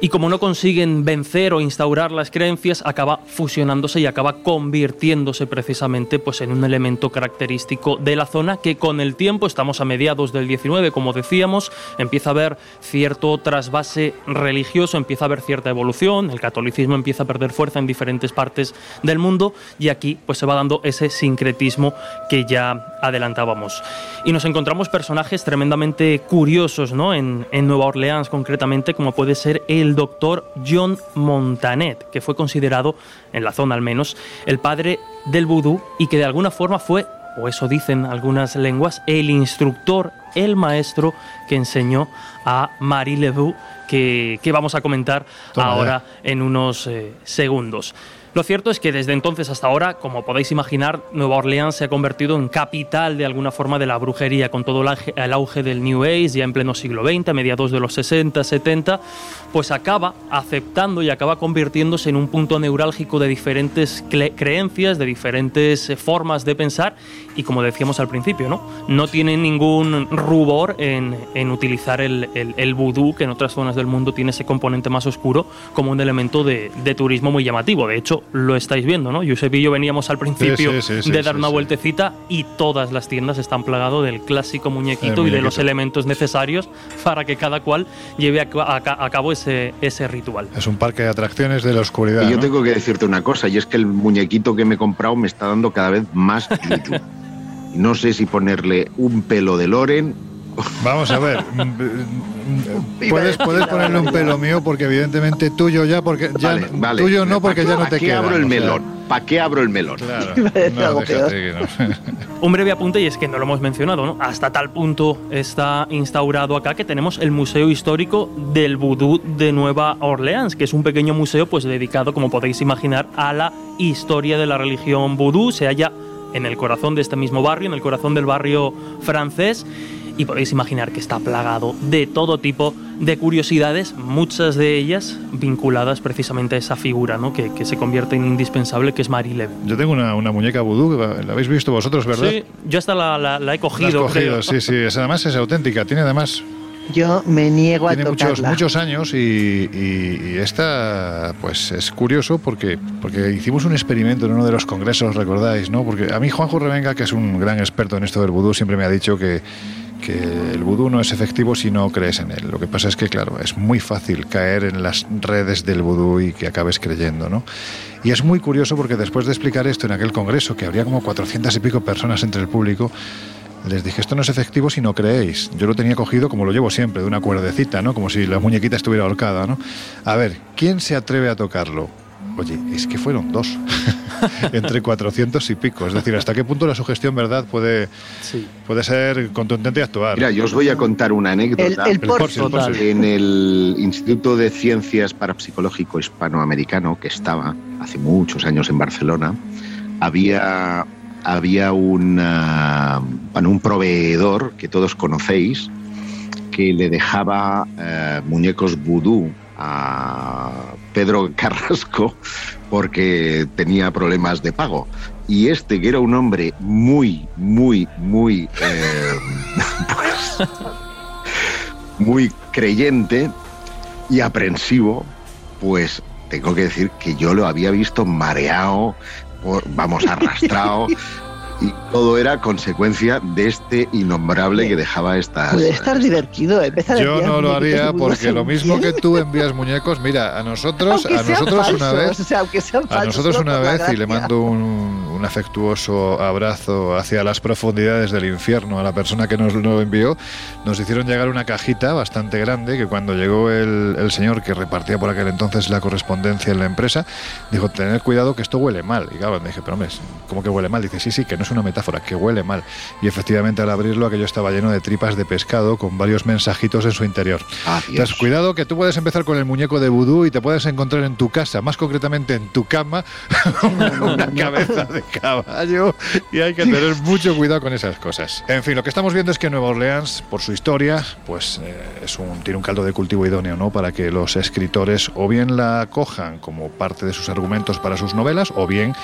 y como no consiguen vencer o instaurar las creencias, acaba fusionándose y acaba convirtiéndose precisamente pues, en un elemento característico de la zona que con el tiempo, estamos a mediados del 19, como decíamos, empieza a haber cierto trasvase religioso, empieza a haber cierta evolución, el catolicismo empieza a perder fuerza en diferentes partes del mundo y aquí pues se va dando ese sincretismo que ya adelantábamos. Y nos encontramos personajes tremendamente curiosos ¿no? en, en Nueva Orleans concretamente, como puede ser el doctor John Montanet, que fue considerado, en la zona al menos, el padre del vudú y que de alguna forma fue, o eso dicen algunas lenguas, el instructor, el maestro que enseñó a Marie Ledoux, que, que vamos a comentar ahora en unos eh, segundos. Lo cierto es que desde entonces hasta ahora, como podéis imaginar, Nueva Orleans se ha convertido en capital de alguna forma de la brujería, con todo el auge del New Age ya en pleno siglo XX, a mediados de los 60, 70, pues acaba aceptando y acaba convirtiéndose en un punto neurálgico de diferentes creencias, de diferentes eh, formas de pensar y como decíamos al principio, no, no tiene ningún rubor en, utilizar el, vudú, que en otras zonas del mundo tiene ese componente más oscuro, como un elemento de, de turismo muy llamativo. De hecho, lo estáis viendo, ¿no? Josep y yo veníamos al principio de dar una vueltecita y todas las tiendas están plagadas del clásico muñequito, y de los elementos necesarios para que cada cual lleve a, cabo ese, ese ritual. Es un parque de atracciones de la oscuridad. Y yo tengo que decirte una cosa, y es que el muñequito que me he comprado me está dando cada vez más [LAUGHS] No sé si ponerle un pelo de Loren Vamos a ver. [LAUGHS] puedes, puedes ponerle un pelo mío porque evidentemente tuyo ya porque ya tuyo no porque ya no te queda. ¿Para qué abro el melón? ¿Para qué abro el melón? un breve apunte y es que no lo hemos mencionado, ¿no? Hasta tal punto está instaurado acá que tenemos el Museo Histórico del Vudú de Nueva Orleans, que es un pequeño museo pues dedicado, como podéis imaginar, a la historia de la religión vudú. Se halla en el corazón de este mismo barrio, en el corazón del barrio francés y podéis imaginar que está plagado de todo tipo de curiosidades, muchas de ellas vinculadas precisamente a esa figura ¿no? que, que se convierte en indispensable, que es Marie Yo tengo una, una muñeca vudú, la habéis visto vosotros, ¿verdad? Sí, yo hasta la, la, he cogido. La cogido, sí, sí, además es auténtica, tiene además yo me niego a Tiene tocarla. muchos, muchos años y, y, esta, pues es curioso porque, porque hicimos un experimento en uno de los congresos, recordáis, ¿no? Porque a mí Juanjo Revenga, que es un gran experto en esto del vudú, siempre me ha dicho que, que el vudú no es efectivo si no crees en él. Lo que pasa es que, claro, es muy fácil caer en las redes del vudú y que acabes creyendo, ¿no? Y es muy curioso porque después de explicar esto en aquel congreso, que habría como 400 y pico personas entre el público, les dije, esto no es efectivo si no creéis. Yo lo tenía cogido como lo llevo siempre, de una cuerdecita, ¿no? Como si la muñequita estuviera ahorcada, ¿no? A ver, ¿quién se atreve a tocarlo? Oye, es que fueron dos, [LAUGHS] entre 400 y pico. Es decir, ¿hasta qué punto la sugestión, verdad, puede, puede ser contundente y actuar? Mira, yo os voy a contar una anécdota. El, el, En el Instituto de Ciencias Parapsicológico Hispanoamericano, que estaba hace muchos años en Barcelona, había había una, un proveedor que todos conocéis que le dejaba eh, muñecos vudú a Pedro Carrasco porque tenía problemas de pago. Y este, que era un hombre muy, muy, muy, pues, [LAUGHS] muy creyente y aprensivo, pues tengo que decir que yo lo había visto mareado, vamos, arrastrado. [LAUGHS] y todo era consecuencia de este innombrable que dejaba estas. Puede estar divertido, empezar Yo no lo haría porque lo mismo que tú envías muñecos, mira, a nosotros, a nosotros una vez, a nosotros una vez y le mando un, afectuoso abrazo hacia las profundidades del infierno a la persona que nos lo envió, nos hicieron llegar una cajita bastante grande que cuando llegó el, el señor que repartía por aquel entonces la correspondencia en la empresa, dijo, tened cuidado que esto huele mal. Y claro, me dije, pero hombre, ¿cómo que huele mal? Dice, sí, sí, que no es una metáfora, que huele mal. Y efectivamente al abrirlo aquello estaba lleno de tripas de pescado con varios mensajitos en su interior. Entonces, cuidado que tú puedes empezar con el muñeco de vudú y te puedes encontrar en tu casa, más concretamente en tu cama, [LAUGHS] una [LAUGHS] cabeza de caballo y hay que tener mucho cuidado con esas cosas. En fin, lo que estamos viendo es que Nueva Orleans, por su historia, pues eh, es un, tiene un caldo de cultivo idóneo, ¿no? Para que los escritores o bien la cojan como parte de sus argumentos para sus novelas o bien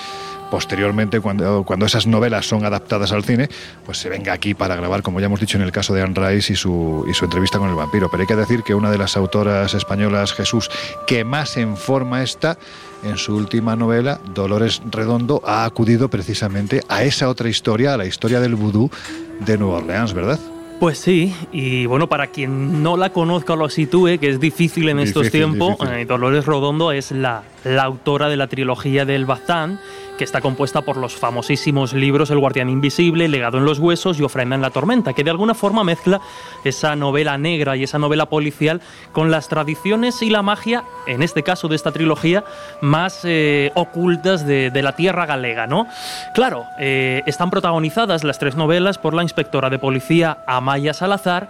posteriormente, cuando, cuando esas novelas son adaptadas al cine, pues se venga aquí para grabar, como ya hemos dicho en el caso de Anne Rice y su, y su entrevista con el vampiro. Pero hay que decir que una de las autoras españolas, Jesús, que más en forma está, en su última novela, Dolores Redondo, ha acudido precisamente a esa otra historia, a la historia del vudú de Nueva Orleans, ¿verdad? Pues sí, y bueno, para quien no la conozca o lo sitúe, que es difícil en estos tiempos, eh, Dolores Redondo es la, la autora de la trilogía del Bazán que está compuesta por los famosísimos libros El guardián invisible, Legado en los huesos y Ofrenda en la tormenta, que de alguna forma mezcla esa novela negra y esa novela policial con las tradiciones y la magia, en este caso de esta trilogía, más eh, ocultas de, la tierra galega, ¿no? Claro, eh, están protagonizadas las tres novelas por la inspectora de policía Amaya Salazar,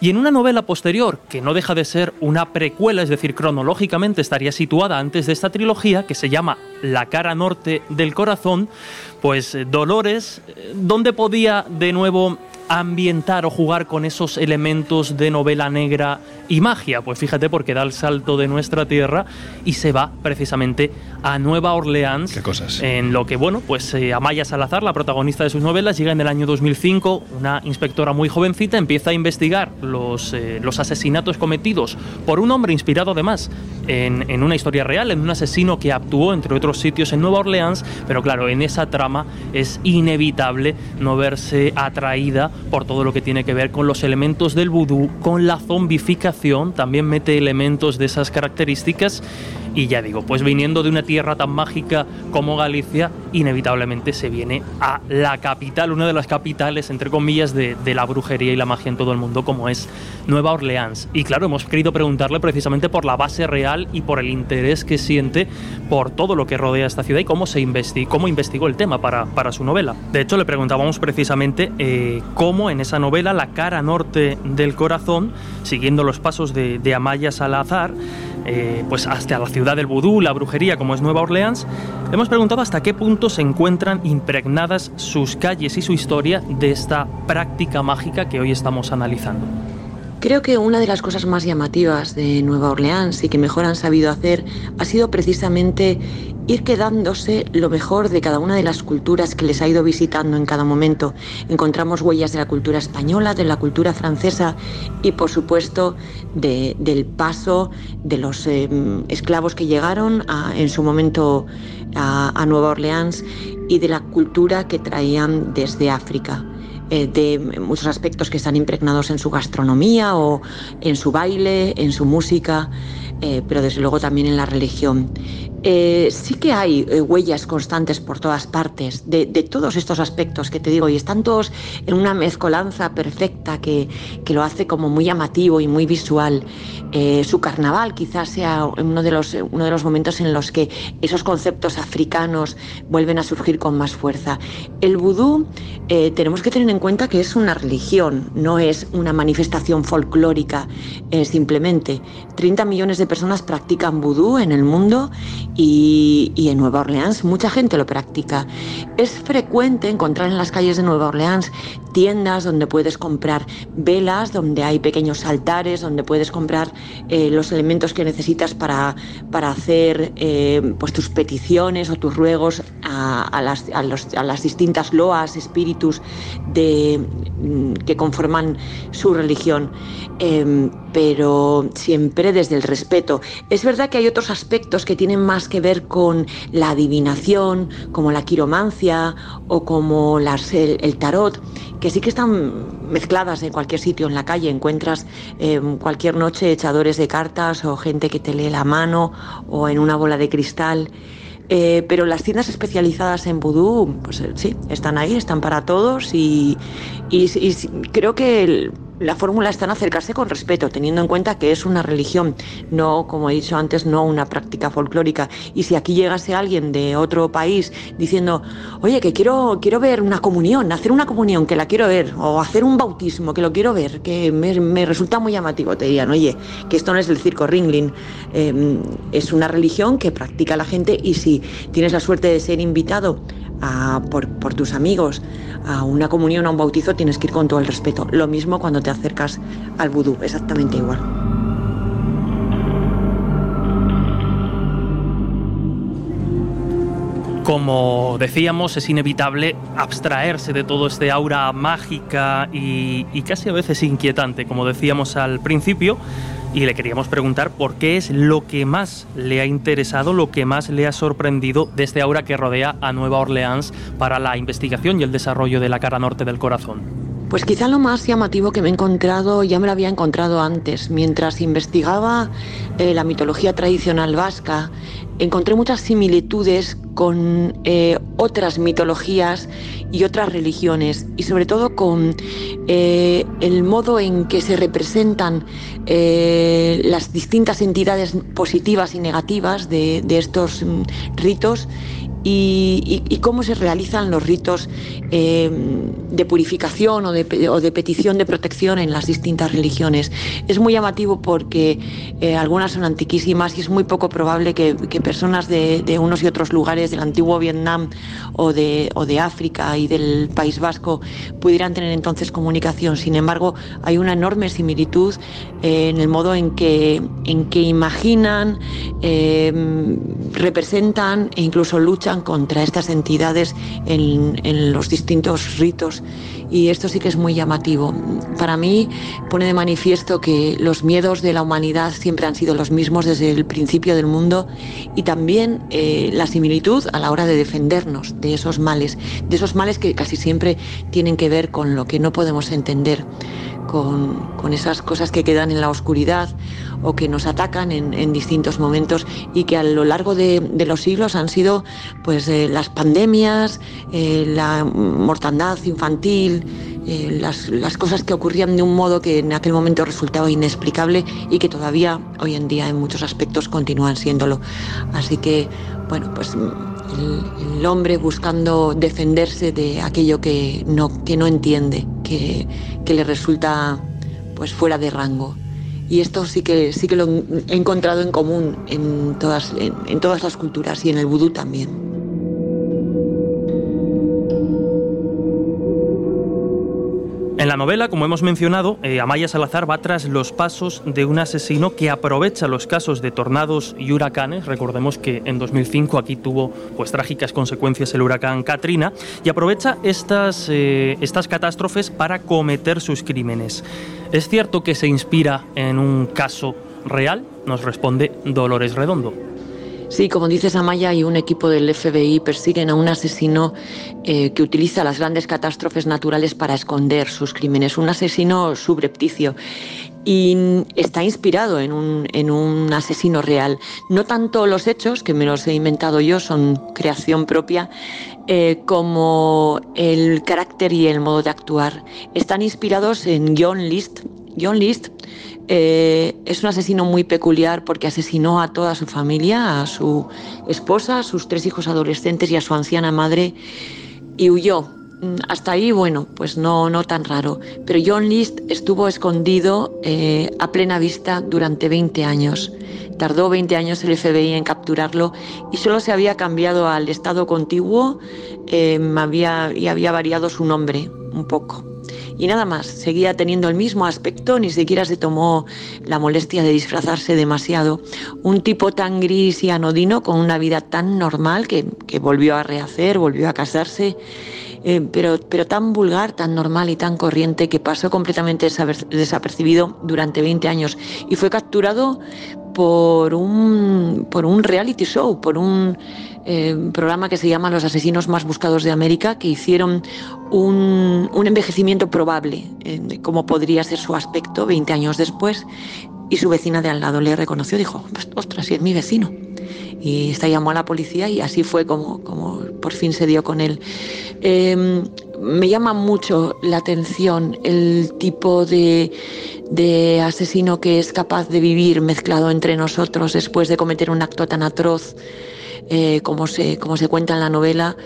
y en una novela posterior, que no deja de ser una precuela, es decir, cronológicamente estaría situada antes de esta trilogía, que se llama La cara norte del corazón, pues eh, Dolores, eh, ¿dónde podía de nuevo ambientar o jugar con esos elementos de novela negra y magia? Pues fíjate, porque da el salto de nuestra tierra y se va precisamente a Nueva Orleans. ¿Qué cosas? En lo que, bueno, pues eh, Amaya Salazar, la protagonista de sus novelas, llega en el año 2005, una inspectora muy jovencita, empieza a investigar los, eh, los asesinatos cometidos por un hombre inspirado además en, en una historia real, en un asesino que actuó, entre otros sitios, en Nueva Orleans, pero claro, en esa trama es inevitable no verse atraída por todo lo que tiene que ver con los elementos del vudú, con la zombificación, también mete elementos de esas características y ya digo, pues viniendo de una tierra tan mágica como Galicia, inevitablemente se viene a la capital, una de las capitales, entre comillas, de, la brujería y la magia en todo el mundo, como es Nueva Orleans. Y claro, hemos querido preguntarle precisamente por la base real y por el interés que siente por todo lo que rodea esta ciudad y cómo, se cómo investigó el tema para, para su novela. De hecho, le preguntábamos precisamente eh, cómo en esa novela, La cara norte del corazón, siguiendo los pasos de, de Amaya Salazar, eh, pues hasta la ciudad del vudú, la brujería como es Nueva Orleans, le hemos preguntado hasta qué punto se encuentran impregnadas sus calles y su historia de esta práctica mágica que hoy estamos analizando. Creo que una de las cosas más llamativas de Nueva Orleans y que mejor han sabido hacer ha sido precisamente ir quedándose lo mejor de cada una de las culturas que les ha ido visitando en cada momento. Encontramos huellas de la cultura española, de la cultura francesa y por supuesto del paso de los em, esclavos que llegaron en su momento a Nueva Orleans y de la cultura que traían desde África. Eh, de muchos aspectos que están impregnados en su gastronomía o en su baile, en su música, eh, pero desde luego también en la religión. Eh, sí que hay eh, huellas constantes por todas partes de, todos estos aspectos que te digo y están todos en una mezcolanza perfecta que, lo hace como muy llamativo y muy visual. Su carnaval quizás sea uno de, los, uno de los momentos en los que esos conceptos africanos vuelven a surgir con más fuerza. El vudú tenemos que tener en cuenta que es una religión, no es una manifestación folclórica simplemente. 30 millones de personas practican vudú en el mundo y, en Nueva Orleans mucha gente lo practica. Es frecuente encontrar en las calles de Nueva Orleans tiendas donde puedes comprar velas, donde hay pequeños altares, donde puedes comprar eh, los elementos que necesitas para, para hacer eh, pues tus peticiones o tus ruegos a, las, a, las, distintas loas, espíritus mm, que conforman su religión, em, pero siempre desde el respeto. Es verdad que hay otros aspectos que tienen más que ver con la adivinación, como la quiromancia o como el tarot, que sí que están mezcladas en cualquier sitio, en la calle, encuentras em, cualquier noche echadores de cartas o gente que te lee la mano o en una bola de cristal. Eh, pero las tiendas especializadas en vudú, pues eh, sí, están ahí, están para todos y, creo que la fórmula está en acercarse con respeto, teniendo en cuenta que es una religión, no, como he dicho antes, no una práctica folclórica. Y si aquí llegase alguien de otro país diciendo, oye, que quiero, quiero ver una comunión, hacer una comunión, que la quiero ver, o hacer un bautismo, que lo quiero ver, que me, resulta muy llamativo, te dirían, oye, que esto no es el circo Ringling, em, es una religión que practica la gente y si tienes la suerte de ser invitado por, tus amigos a una comunión, a un bautizo, tienes que ir con todo el respeto. Lo mismo cuando te acercas al vudú, exactamente igual. Como decíamos, es inevitable abstraerse de todo este aura mágica y casi a veces inquietante, como decíamos al principio y le queríamos preguntar por qué es lo que más le ha interesado, lo que más le ha sorprendido de este aura que rodea a Nueva Orleans para la investigación y el desarrollo de la cara norte del corazón. Pues quizá lo más llamativo que me he encontrado, ya me lo había encontrado antes, mientras investigaba eh, la mitología tradicional vasca, encontré muchas similitudes con eh, otras mitologías y otras religiones, y sobre todo con eh, el modo en que se representan las distintas entidades positivas y negativas de, estos mm, ritos y, cómo se realizan los ritos eh, de purificación o de, petición de protección en las distintas religiones. Es muy llamativo porque eh, algunas son antiquísimas y es muy poco probable que, personas de, unos y otros lugares del antiguo Vietnam o de, o de África y del País Vasco pudieran tener entonces comunicación. Sin embargo, hay una enorme similitud eh, en el modo en que, en que imaginan, representan e incluso luchan contra estas entidades en, los distintos ritos y esto sí que es muy llamativo. Para mí pone de manifiesto que los miedos de la humanidad siempre han sido los mismos desde el principio del mundo y también eh, la similitud a la hora de defendernos de esos males, de esos males que casi siempre tienen que ver con lo que no podemos entender con, esas cosas que quedan en la oscuridad o que nos atacan en, distintos momentos y que a lo largo de, los siglos han sido pues eh, las pandemias, eh, la mortandad infantil, eh, las, las, cosas que ocurrían de un modo que en aquel momento resultaba inexplicable y que todavía hoy en día en muchos aspectos continúan siéndolo. Así que, bueno, pues el, hombre buscando defenderse de aquello que no, que no entiende, que, que le resulta pues fuera de rango. Y esto sí que, sí que lo he encontrado en común en todas, en todas las culturas y en el vudú también. En la novela, como hemos mencionado, eh, Amaya Salazar va tras los pasos de un asesino que aprovecha los casos de tornados y huracanes. Recordemos que en 2005 aquí tuvo pues trágicas consecuencias el huracán Katrina y aprovecha estas, eh, estas catástrofes para cometer sus crímenes. ¿Es cierto que se inspira en un caso real? Nos responde Dolores Redondo. Sí, como dices Amaya, y un equipo del FBI persiguen a un asesino eh, que utiliza las grandes catástrofes naturales para esconder sus crímenes, un asesino subrepticio. Y está inspirado en un, en un asesino real. No tanto los hechos, que me los he inventado yo, son creación propia, eh, como el carácter y el modo de actuar. Están inspirados en John List. John List eh, es un asesino muy peculiar porque asesinó a toda su familia, a su esposa, a sus tres hijos adolescentes y a su anciana madre y huyó. Mm, hasta ahí, bueno, pues no, no tan raro. Pero John List estuvo escondido eh, a plena vista durante 20 años. Tardó 20 años el FBI en capturarlo y solo se había cambiado al estado contiguo eh, había, y había variado su nombre un poco y nada más, seguía teniendo el mismo aspecto, ni siquiera se tomó la molestia de disfrazarse demasiado. Un tipo tan gris y anodino, con una vida tan normal que, volvió a rehacer, volvió a casarse. Eh, pero, pero tan vulgar, tan normal y tan corriente que pasó completamente desapercibido durante 20 años y fue capturado por un, por un reality show, por un eh, programa que se llama Los asesinos más buscados de América, que hicieron un, un envejecimiento probable eh, de cómo podría ser su aspecto 20 años después. Y su vecina de al lado le reconoció, dijo, pues, ostras, si es mi vecino. Y esta llamó a la policía y así fue como, como por fin se dio con él. Em, me llama mucho la atención el tipo de, de asesino que es capaz de vivir mezclado entre nosotros después de cometer un acto tan atroz eh, como, se, como se cuenta en la novela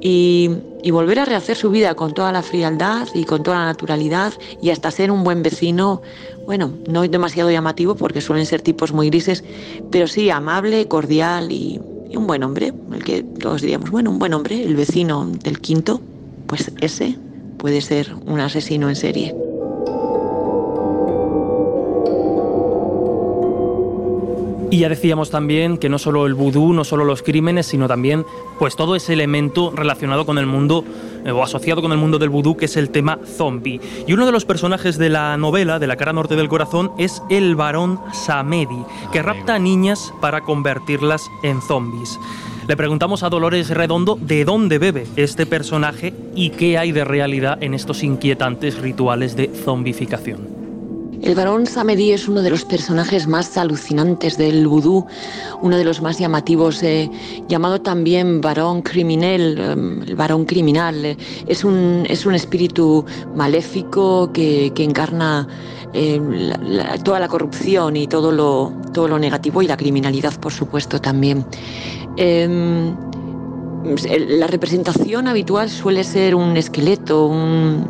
y, y, volver a rehacer su vida con toda la frialdad y con toda la naturalidad y hasta ser un buen vecino, bueno, no demasiado llamativo porque suelen ser tipos muy grises, pero sí amable, cordial y, y un buen hombre, el que todos diríamos, bueno, un buen hombre, el vecino del quinto, pues ese puede ser un asesino en serie. Y ya decíamos también que no solo el vudú, no solo los crímenes, sino también pues todo ese elemento relacionado con el mundo eh, o asociado con el mundo del vudú, que es el tema zombie. Y uno de los personajes de la novela, de la cara norte del corazón, es el varón Samedi, que rapta a niñas para convertirlas en zombies. Le preguntamos a Dolores Redondo de dónde bebe este personaje y qué hay de realidad en estos inquietantes rituales de zombificación. El varón Samedi es uno de los personajes más alucinantes del vudú, uno de los más llamativos, eh, llamado también varón criminal, em, el varón criminal. Es, un, es un espíritu maléfico que, encarna eh, toda la corrupción y todo lo, todo lo negativo y la criminalidad, por supuesto, también. Em, la representación habitual suele ser un esqueleto, un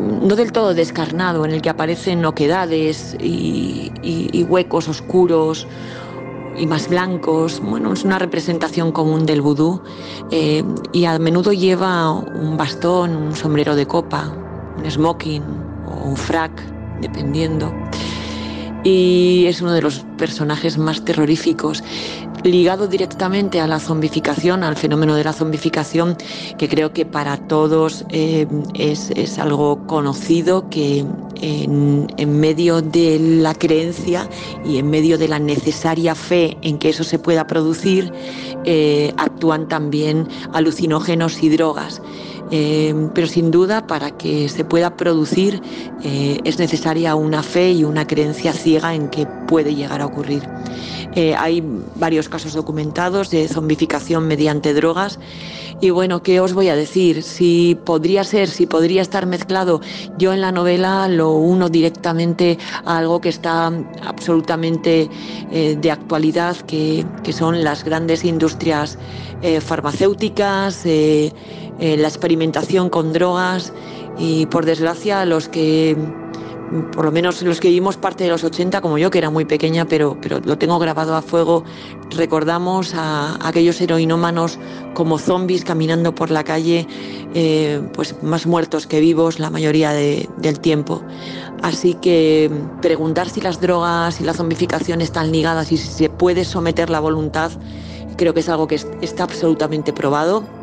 no del todo descarnado, en el que aparecen oquedades y, huecos oscuros y más blancos. Bueno, es una representación común del vudú eh, y a menudo lleva un bastón, un sombrero de copa, un smoking o un frac, dependiendo. Y es uno de los personajes más terroríficos ligado directamente a la zombificación, al fenómeno de la zombificación, que creo que para todos eh, es, algo conocido que en, medio de la creencia y en medio de la necesaria fe en que eso se pueda producir, eh, actúan también alucinógenos y drogas. Eh, pero sin duda para que se pueda producir es necesaria una fe y una creencia ciega en que puede llegar a ocurrir. Eh, hay varios casos documentados de zombificación mediante drogas. Y bueno, ¿qué os voy a decir? Si podría ser, si podría estar mezclado, yo en la novela lo uno directamente a algo que está absolutamente eh, de actualidad, que, son las grandes industrias eh, farmacéuticas, la experimentación con drogas y por desgracia los que por lo menos los que vivimos parte de los 80, como yo, que era muy pequeña, pero, pero lo tengo grabado a fuego, recordamos a, aquellos heroinómanos como zombies caminando por la calle, eh, pues más muertos que vivos la mayoría del tiempo. Así que preguntar si las drogas y la zombificación están ligadas y si se puede someter la voluntad, creo que es algo que está absolutamente probado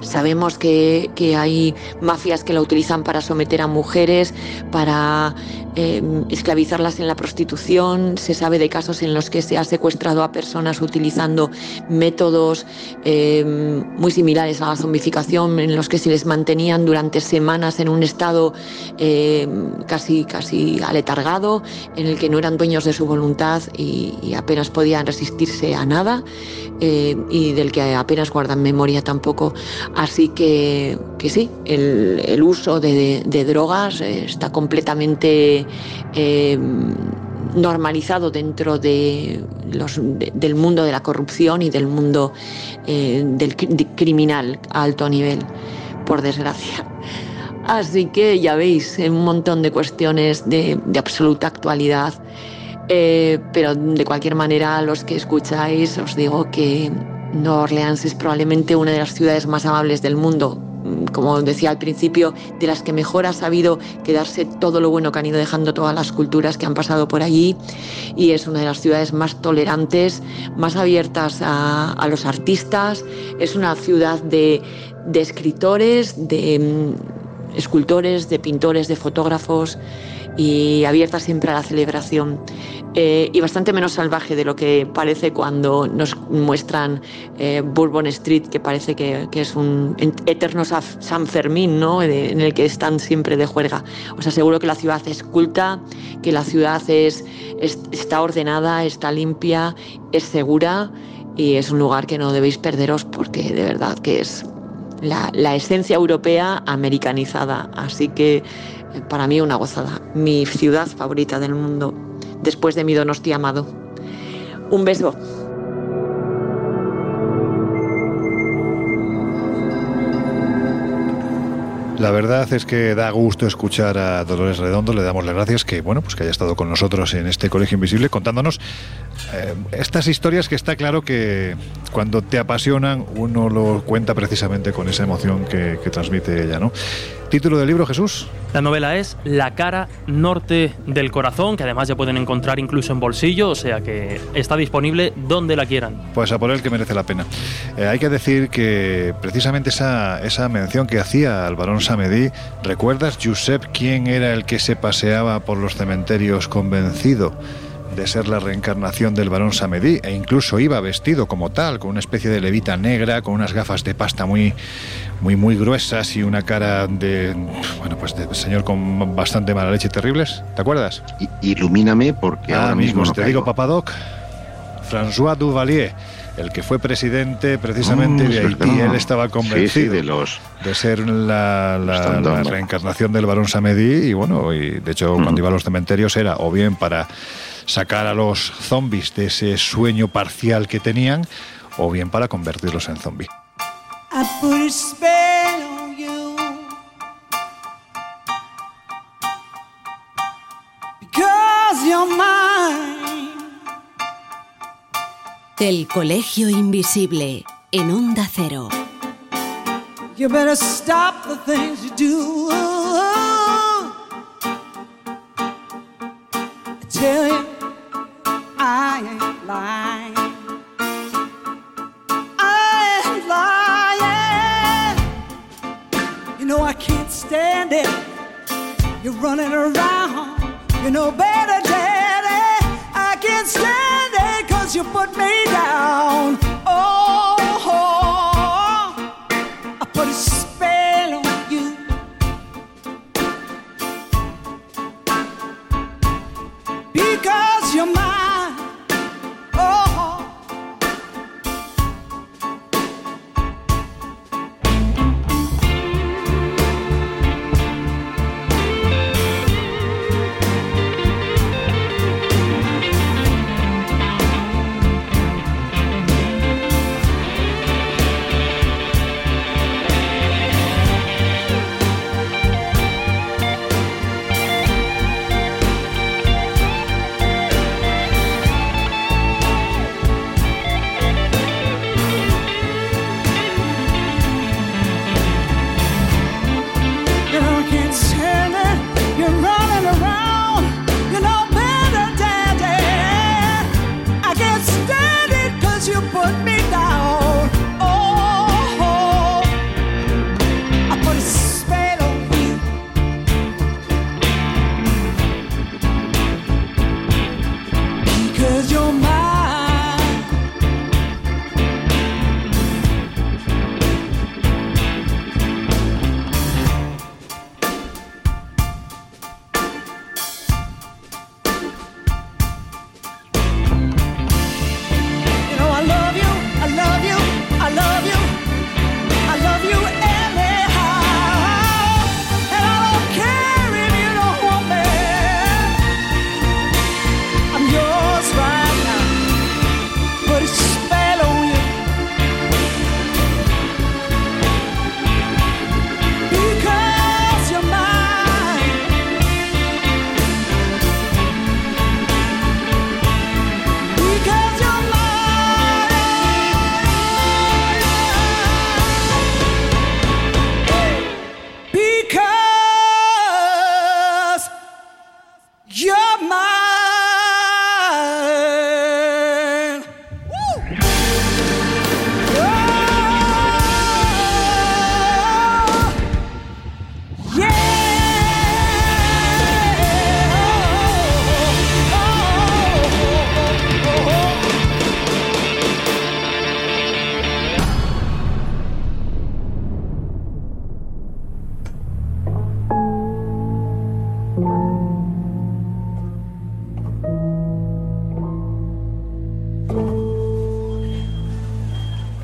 Sabemos que, hay mafias que la utilizan para someter a mujeres, para em, esclavizarlas en la prostitución. Se sabe de casos en los que se ha secuestrado a personas utilizando métodos em, muy similares a la zombificación, en los que se les mantenían durante semanas en un estado em, casi, casi aletargado, en el que no eran dueños de su voluntad y, apenas podían resistirse a nada y del que apenas guardan memoria tampoco. Así que, sí, el, uso de, drogas está completamente eh, normalizado dentro de del mundo de la corrupción y del mundo eh, del criminal a alto nivel, por desgracia. Así que ya veis, un montón de cuestiones de, absoluta actualidad. Eh, pero de cualquier manera, los que escucháis, os digo que Nueva Orleans es probablemente una de las ciudades más amables del mundo. Como decía al principio, de las que mejor ha sabido quedarse todo lo bueno que han ido dejando todas las culturas que han pasado por allí. Y es una de las ciudades más tolerantes, más abiertas a, los artistas. Es una ciudad de, escritores, de mm, escultores, de pintores, de fotógrafos y abierta siempre a la celebración eh, y bastante menos salvaje de lo que parece cuando nos muestran eh, Bourbon Street, que parece que, es un eterno San Fermín, ¿no? en el que están siempre de juerga. Os aseguro que la ciudad es culta, que la ciudad es, está ordenada, está limpia, es segura y es un lugar que no debéis perderos porque de verdad que es la, la esencia europea americanizada. Así que para mí una gozada, mi ciudad favorita del mundo, después de mi Donosti amado. Un beso. La verdad es que da gusto escuchar a Dolores Redondo, le damos las gracias que bueno, pues que haya estado con nosotros en este Colegio Invisible contándonos eh, estas historias que está claro que cuando te apasionan uno lo cuenta precisamente con esa emoción que, que transmite ella, ¿no? Título del libro, Jesús. La novela es La cara norte del corazón, que además ya pueden encontrar incluso en bolsillo, o sea que está disponible donde la quieran. Pues a por él que merece la pena. Eh, hay que decir que precisamente esa, esa mención que hacía al barón Samedi, ¿recuerdas, Josep, quién era el que se paseaba por los cementerios convencido? De ser la reencarnación del barón Samedi e incluso iba vestido como tal, con una especie de levita negra, con unas gafas de pasta muy, muy, muy gruesas y una cara de, bueno, pues de señor con bastante mala leche y terribles. ¿Te acuerdas? ilumíname porque ahora mismo te digo, Papadoc, François Duvalier el que fue presidente precisamente mm, de Haití, él estaba convencido de, los, de ser la, reencarnación del barón Samedi y bueno, y de hecho cuando iba a los cementerios era o bien para sacar a los zombies de ese sueño parcial que tenían o bien para convertirlos en zombies. El Colegio Invisible en Onda Cero. You better stop the things you do. I tell you. You're running around. You know better, Daddy. I can't stand it cause you put me down. Oh,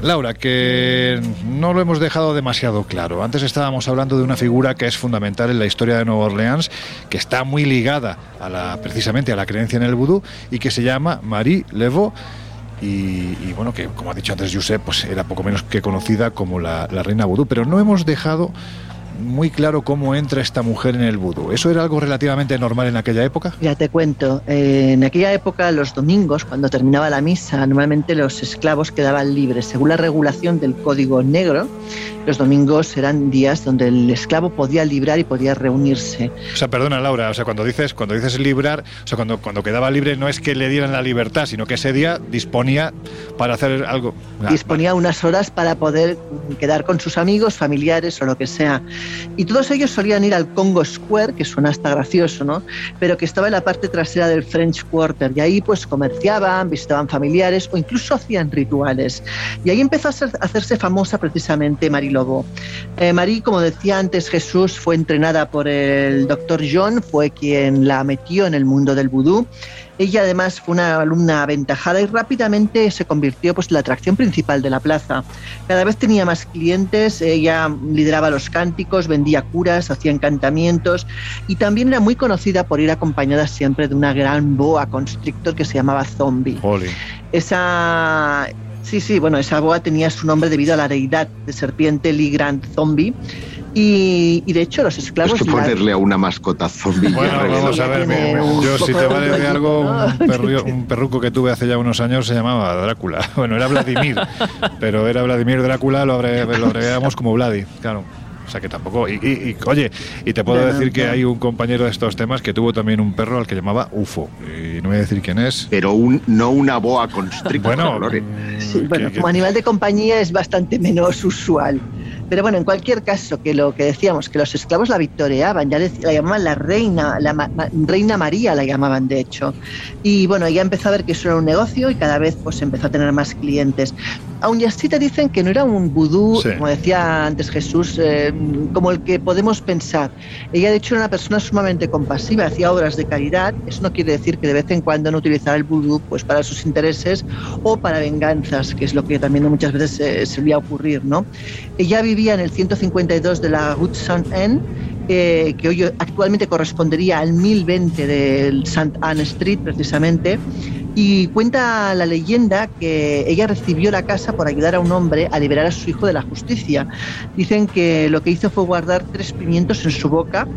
Laura, que no lo hemos dejado demasiado claro. Antes estábamos hablando de una figura que es fundamental en la historia de Nueva Orleans, que está muy ligada a la, precisamente a la creencia en el vudú y que se llama Marie Leveau. Y, bueno, que como ha dicho antes Josep, pues era poco menos que conocida como la, la reina vudú. Pero no hemos dejado muy claro cómo entra esta mujer en el vudú. ¿Eso era algo relativamente normal en aquella época? Ya te cuento. Eh, en aquella época, los domingos, cuando terminaba la misa, normalmente los esclavos quedaban libres. Según la regulación del Código Negro, los domingos eran días donde el esclavo podía librar y podía reunirse. O sea, perdona Laura, o sea, cuando dices, cuando dices librar, o sea, cuando, cuando quedaba libre no es que le dieran la libertad, sino que ese día disponía para hacer algo. Ah, disponía unas horas para poder quedar con sus amigos, familiares o lo que sea. Y todos ellos solían ir al Congo Square, que suena hasta gracioso, ¿no? Pero que estaba en la parte trasera del French Quarter. Y ahí pues comerciaban, visitaban familiares o incluso hacían rituales. Y ahí empezó a, hacerse famosa precisamente Marie Lobo. Eh, Marie, como decía antes Jesús, fue entrenada por el doctor John, fue quien la metió en el mundo del vudú ella además fue una alumna aventajada y rápidamente se convirtió pues, en la atracción principal de la plaza. Cada vez tenía más clientes, ella lideraba los cánticos, vendía curas, hacía encantamientos y también era muy conocida por ir acompañada siempre de una gran boa constrictor que se llamaba Zombie. Esa Sí, sí, bueno, esa boa tenía su nombre debido a la deidad de serpiente Lee Grand Zombie y, de hecho, los esclavos. Es que ponerle a una mascota zombie. Bueno, vamos a ver, yo si te vale de algo, [LAUGHS] un, perruco que tuve hace ya unos años se llamaba Drácula. [LAUGHS] Bueno, era Vladimir, pero era Vladimir Drácula, lo, agregamos como Vladi, claro. O sea que tampoco. Y, oye, y te puedo decir que hay un compañero de estos temas que tuvo también un perro al que llamaba UFO. Y no voy a decir quién es. Pero un, no una boa constrictor. Bueno, sí, bueno como animal de compañía es bastante menos usual. Pero bueno, en cualquier caso, que lo que decíamos, que los esclavos la victoriaban, ya la llamaban la reina, la reina María la llamaban de hecho. Y bueno, ella empezó a ver que eso era un negocio y cada vez pues empezó a tener más clientes. Aún así te dicen que no era un vudú, como decía antes Jesús, eh, como el que podemos pensar. Ella de hecho era una persona sumamente compasiva, hacía obras de caridad. Eso no quiere decir que de vez en cuando no utilizara el vudú pues para sus intereses o para venganzas, que es lo que también muchas veces eh, solía ocurrir, ¿no? Ella vivía en el 152 de la Hudson Inn, eh, que hoy actualmente correspondería al 1020 del St. Anne Street, precisamente. Y cuenta la leyenda que ella recibió la casa por ayudar a un hombre a liberar a su hijo de la justicia. Dicen que lo que hizo fue guardar tres pimientos en su boca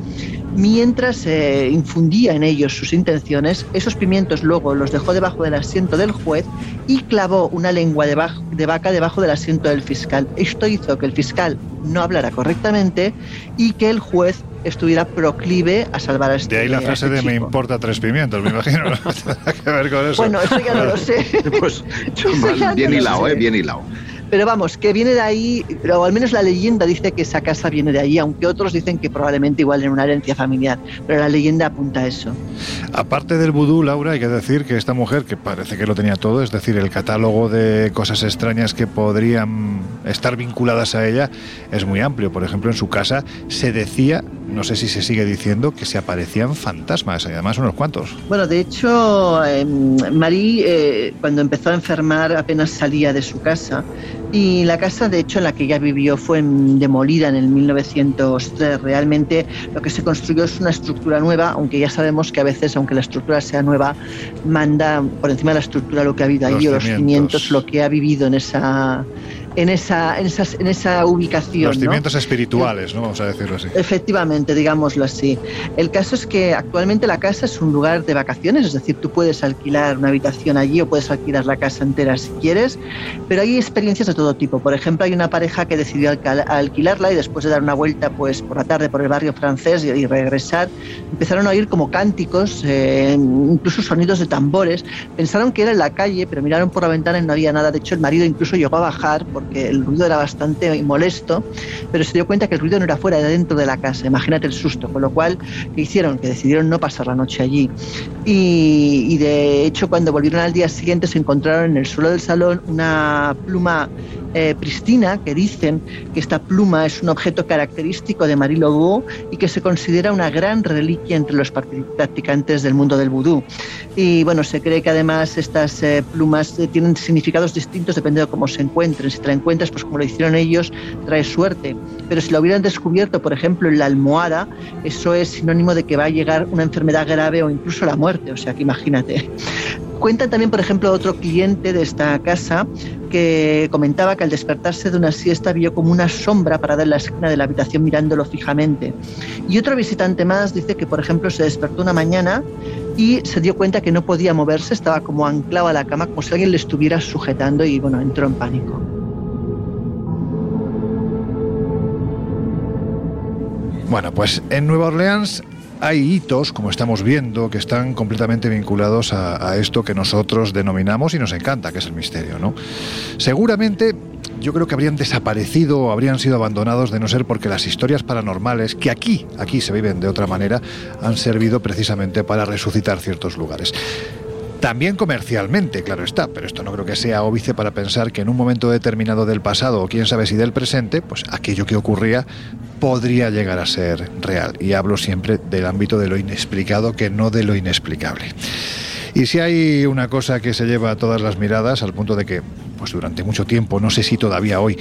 mientras eh, infundía en ellos sus intenciones. Esos pimientos luego los dejó debajo del asiento del juez y clavó una lengua de, de vaca debajo del asiento del fiscal. Esto hizo que el fiscal no hablara correctamente y que el juez estuviera proclive a salvar a este De ahí la frase este de me importa tres pimientos, me imagino. [LAUGHS] que ver con eso. Bueno, eso ya no lo sé. [LAUGHS] pues [LAUGHS] bien hilado, ¿eh? Bien hilado. Pero vamos, que viene de ahí, o al menos la leyenda dice que esa casa viene de ahí, aunque otros dicen que probablemente igual en una herencia familiar, pero la leyenda apunta a eso. Aparte del vudú, Laura, hay que decir que esta mujer, que parece que lo tenía todo, es decir, el catálogo de cosas extrañas que podrían estar vinculadas a ella es muy amplio. Por ejemplo, en su casa se decía, no sé si se sigue diciendo, que se aparecían fantasmas, y además unos cuantos. Bueno, de hecho, eh, Marie, eh, cuando empezó a enfermar, apenas salía de su casa y la casa, de hecho, en la que ella vivió fue demolida en el 1903. Realmente lo que se construyó es una estructura nueva, aunque ya sabemos que a veces, aunque la estructura sea nueva, manda por encima de la estructura lo que ha habido ahí, o los cimientos, lo que ha vivido en esa en esa, en, esas, en esa ubicación. Los cimientos espirituales, ¿no? Vamos a decirlo así. Efectivamente, digámoslo así. El caso es que actualmente la casa es un lugar de vacaciones, es decir, tú puedes alquilar una habitación allí o puedes alquilar la casa entera si quieres, pero hay experiencias de todo tipo. Por ejemplo, hay una pareja que decidió alquilarla y después de dar una vuelta pues por la tarde por el barrio francés y, regresar, empezaron a oír como cánticos, eh, incluso sonidos de tambores. Pensaron que era en la calle, pero miraron por la ventana y no había nada. De hecho, el marido incluso llegó a bajar por porque el ruido era bastante molesto, pero se dio cuenta que el ruido no era fuera, era dentro de la casa. Imagínate el susto. Con lo cual, ¿qué hicieron? Que decidieron no pasar la noche allí. Y, de hecho, cuando volvieron al día siguiente, se encontraron en el suelo del salón una pluma eh, pristina, que dicen que esta pluma es un objeto característico de Marie Laveau y que se considera una gran reliquia entre los practicantes del mundo del vudú. Y bueno, se cree que además estas eh, plumas eh, tienen significados distintos dependiendo de cómo se encuentren. Si te la encuentras, pues como lo hicieron ellos, trae suerte. Pero si lo hubieran descubierto, por ejemplo, en la almohada, eso es sinónimo de que va a llegar una enfermedad grave o incluso la muerte. O sea que imagínate. Cuentan también, por ejemplo, otro cliente de esta casa que comentaba que al despertarse de una siesta vio como una sombra parada en la esquina de la habitación mirándolo fijamente. Y otro visitante más dice que, por ejemplo, se despertó una mañana y se dio cuenta que no podía moverse, estaba como anclado a la cama, como si alguien le estuviera sujetando y, bueno, entró en pánico. Bueno, pues en Nueva Orleans hay hitos, como estamos viendo, que están completamente vinculados a, esto que nosotros denominamos y nos encanta, que es el misterio, ¿no? Seguramente yo creo que habrían desaparecido o habrían sido abandonados de no ser porque las historias paranormales, que aquí, aquí se viven de otra manera, han servido precisamente para resucitar ciertos lugares. También comercialmente, claro está, pero esto no creo que sea óbice para pensar que en un momento determinado del pasado, o quién sabe si del presente, pues aquello que ocurría podría llegar a ser real. Y hablo siempre del ámbito de lo inexplicado que no de lo inexplicable. Y si hay una cosa que se lleva a todas las miradas, al punto de que, pues durante mucho tiempo, no sé si todavía hoy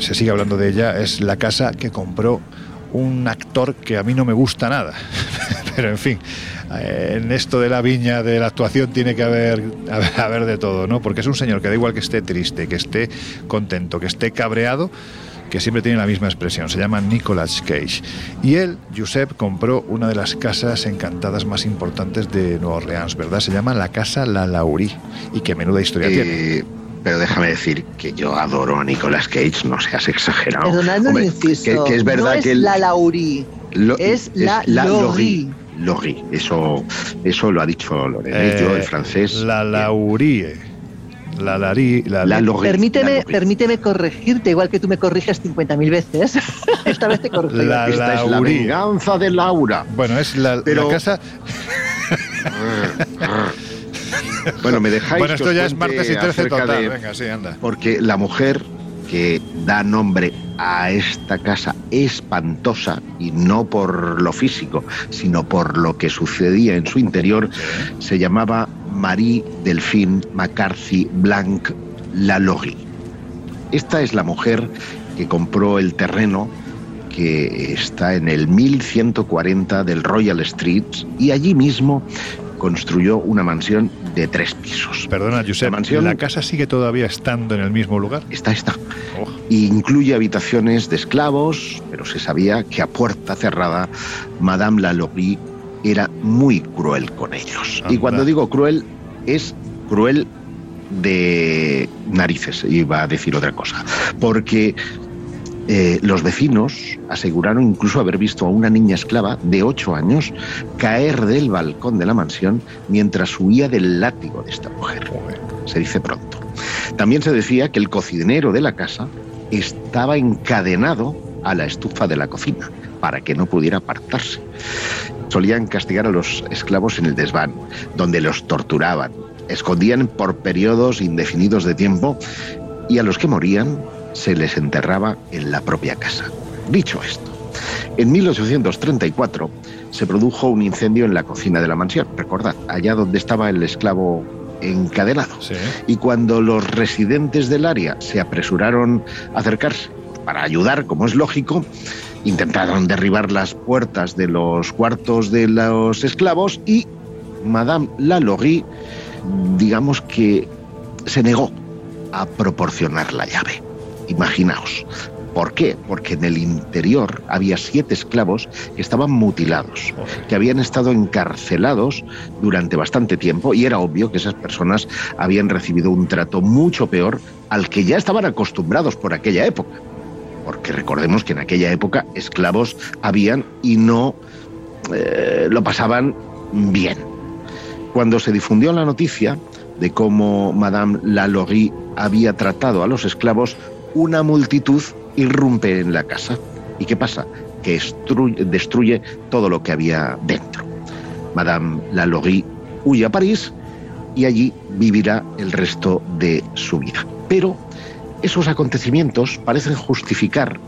se sigue hablando de ella, es la casa que compró un actor que a mí no me gusta nada. [LAUGHS] Pero en fin, en esto de la viña de la actuación tiene que [LAUGHS] haber, haber de todo, ¿no? Porque es un señor que da igual que esté triste, que esté contento, que esté cabreado, que siempre tiene la misma expresión. Se llama Nicolas Cage. Y él, Josep, compró una de las casas encantadas más importantes de Nueva Orleans, ¿verdad? Se llama la Casa La Laurie. Y qué menuda historia tiene. Eh, pero déjame decir que yo adoro a Nicolas Cage, no seas exagerado. Perdonadme que, que es verdad no que el- la Laurie, Lo- es la, Laurie. Laurie, eso, eso lo ha dicho Lorenz, yo Eh, el francés. La Laurie. La Lari. La, La Laurie. Permíteme, La permíteme corregirte, igual que tú me corriges 50.000 veces. [LAUGHS] Esta vez te corrijo. yo. La Esta es la venganza de Laura. Bueno, es la, Pero- la casa. [LAUGHS] Bueno, me dejáis. Bueno, que esto os ya es martes y 13 acerca total. de- Venga, sí, anda. Porque la mujer que da nombre a esta casa espantosa, y no por lo físico, sino por lo que sucedía en su interior, se llamaba Marie Delphine McCarthy Blanc Lalaurie. Esta es la mujer que compró el terreno que está en el 1140 del Royal Street y allí mismo construyó una mansión de tres pisos. Perdona, Josep, La mansión- ¿la casa sigue todavía estando en el mismo lugar? Está, está. Oh, Incluye habitaciones de esclavos, pero se sabía que a puerta cerrada Madame Lalaurie era muy cruel con ellos. Y cuando digo cruel, es cruel de narices, iba a decir otra cosa. Porque eh, los vecinos aseguraron incluso haber visto a una niña esclava de 8 años caer del balcón de la mansión mientras huía del látigo de esta mujer. Se dice pronto. También se decía que el cocinero de la casa estaba encadenado a la estufa de la cocina para que no pudiera apartarse. Solían castigar a los esclavos en el desván, donde los torturaban, escondían por periodos indefinidos de tiempo y a los que morían se les enterraba en la propia casa. Dicho esto, en 1834 se produjo un incendio en la cocina de la mansión, recordad, allá donde estaba el esclavo encadenado. sí. Y cuando los residentes del área se apresuraron a acercarse para ayudar, como es lógico, intentaron derribar las puertas de los cuartos de los esclavos y Madame Lalaurie, digamos que se negó a proporcionar la llave. Imaginaos. ¿Por qué? Porque en el interior había siete esclavos que estaban mutilados, que habían estado encarcelados durante bastante tiempo y era obvio que esas personas habían recibido un trato mucho peor al que ya estaban acostumbrados por aquella época. Porque recordemos que en aquella época esclavos habían y no eh, lo pasaban bien. Cuando se difundió la noticia de cómo Madame Lalaurie había tratado a los esclavos, una multitud irrumpe en la casa. ¿Y qué pasa? Que estru- destruye todo lo que había dentro. Madame Lalaurie huye a París y allí vivirá el resto de su vida. Pero esos acontecimientos parecen justificar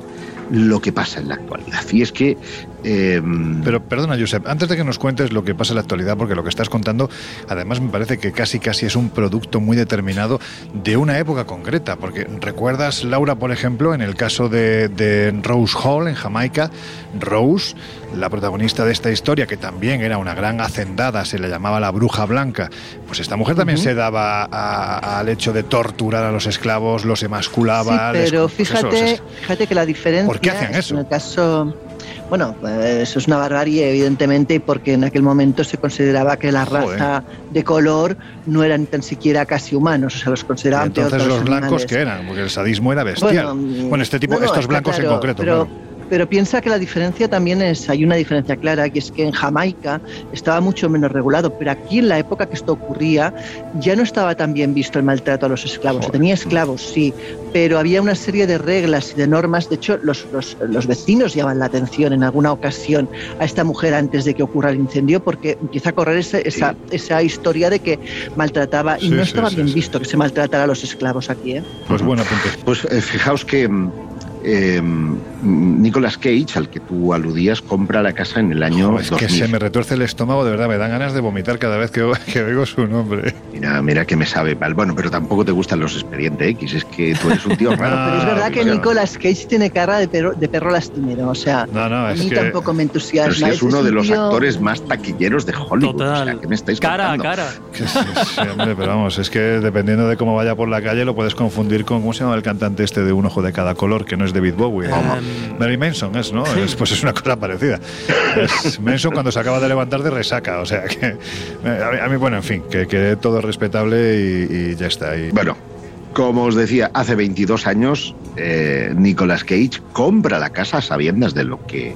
lo que pasa en la actualidad. Y es que... Eh, Pero perdona, Josep, antes de que nos cuentes lo que pasa en la actualidad, porque lo que estás contando, además me parece que casi casi es un producto muy determinado de una época concreta, porque recuerdas, Laura, por ejemplo, en el caso de, de Rose Hall, en Jamaica, Rose la protagonista de esta historia, que también era una gran hacendada, se le llamaba la bruja blanca, pues esta mujer también se daba al hecho de torturar a los esclavos, los emasculaba. Sí, pero fíjate, fíjate que la diferencia. ¿Por qué hacían eso? En el caso. Bueno, pues, eso es una barbarie, evidentemente, porque en aquel momento se consideraba que la raza de color no eran tan siquiera casi humanos, o sea, los consideraban Entonces, los blancos, que eran? Porque el sadismo era bestial. Bueno, este tipo, estos blancos en concreto. Pero, pero piensa que la diferencia también es, hay una diferencia clara, que es que en Jamaica estaba mucho menos regulado, pero aquí en la época que esto ocurría ya no estaba tan bien visto el maltrato a los esclavos. Se tenía esclavos, sí, pero había una serie de reglas y de normas. De hecho, los, los, vecinos llaman la atención en alguna ocasión a esta mujer antes de que ocurra el incendio porque empieza a correr esa, esa, historia de que maltrataba y no estaba bien visto que se maltratara a los esclavos aquí. ¿eh? Pues bueno, pues eh, fijaos que mm, eh, Nicolas Cage, al que tú aludías, compra la casa en el año es que se me retuerce el estómago, de verdad, me dan ganas de vomitar cada vez que, [LAUGHS] que oigo su nombre. Mira, mira que me sabe mal. Bueno, pero tampoco te gustan los expedientes X, es que tú eres un tío [LAUGHS] raro. pero es verdad que Nicolas Cage tiene cara de perro, de perro lastimero, o sea, a mí tampoco me entusiasma. Pero es uno de los actores más taquilleros de Hollywood, Total. o sea, ¿qué me estáis Cara a cara. Sí, hombre, pero vamos, es que dependiendo de cómo vaya por la calle lo puedes confundir con, ¿cómo se llama el cantante este de un ojo de cada color, que no es David Bowie? Um, Mary Manson es, ¿no? pues es una cosa parecida. Es Manson cuando se acaba de levantar de resaca, o sea que a mí, bueno, en fin, que, que todo es respetable y, ya está. Y... Bueno, como os decía, hace 22 años eh, Nicolas Cage compra la casa a sabiendas de lo que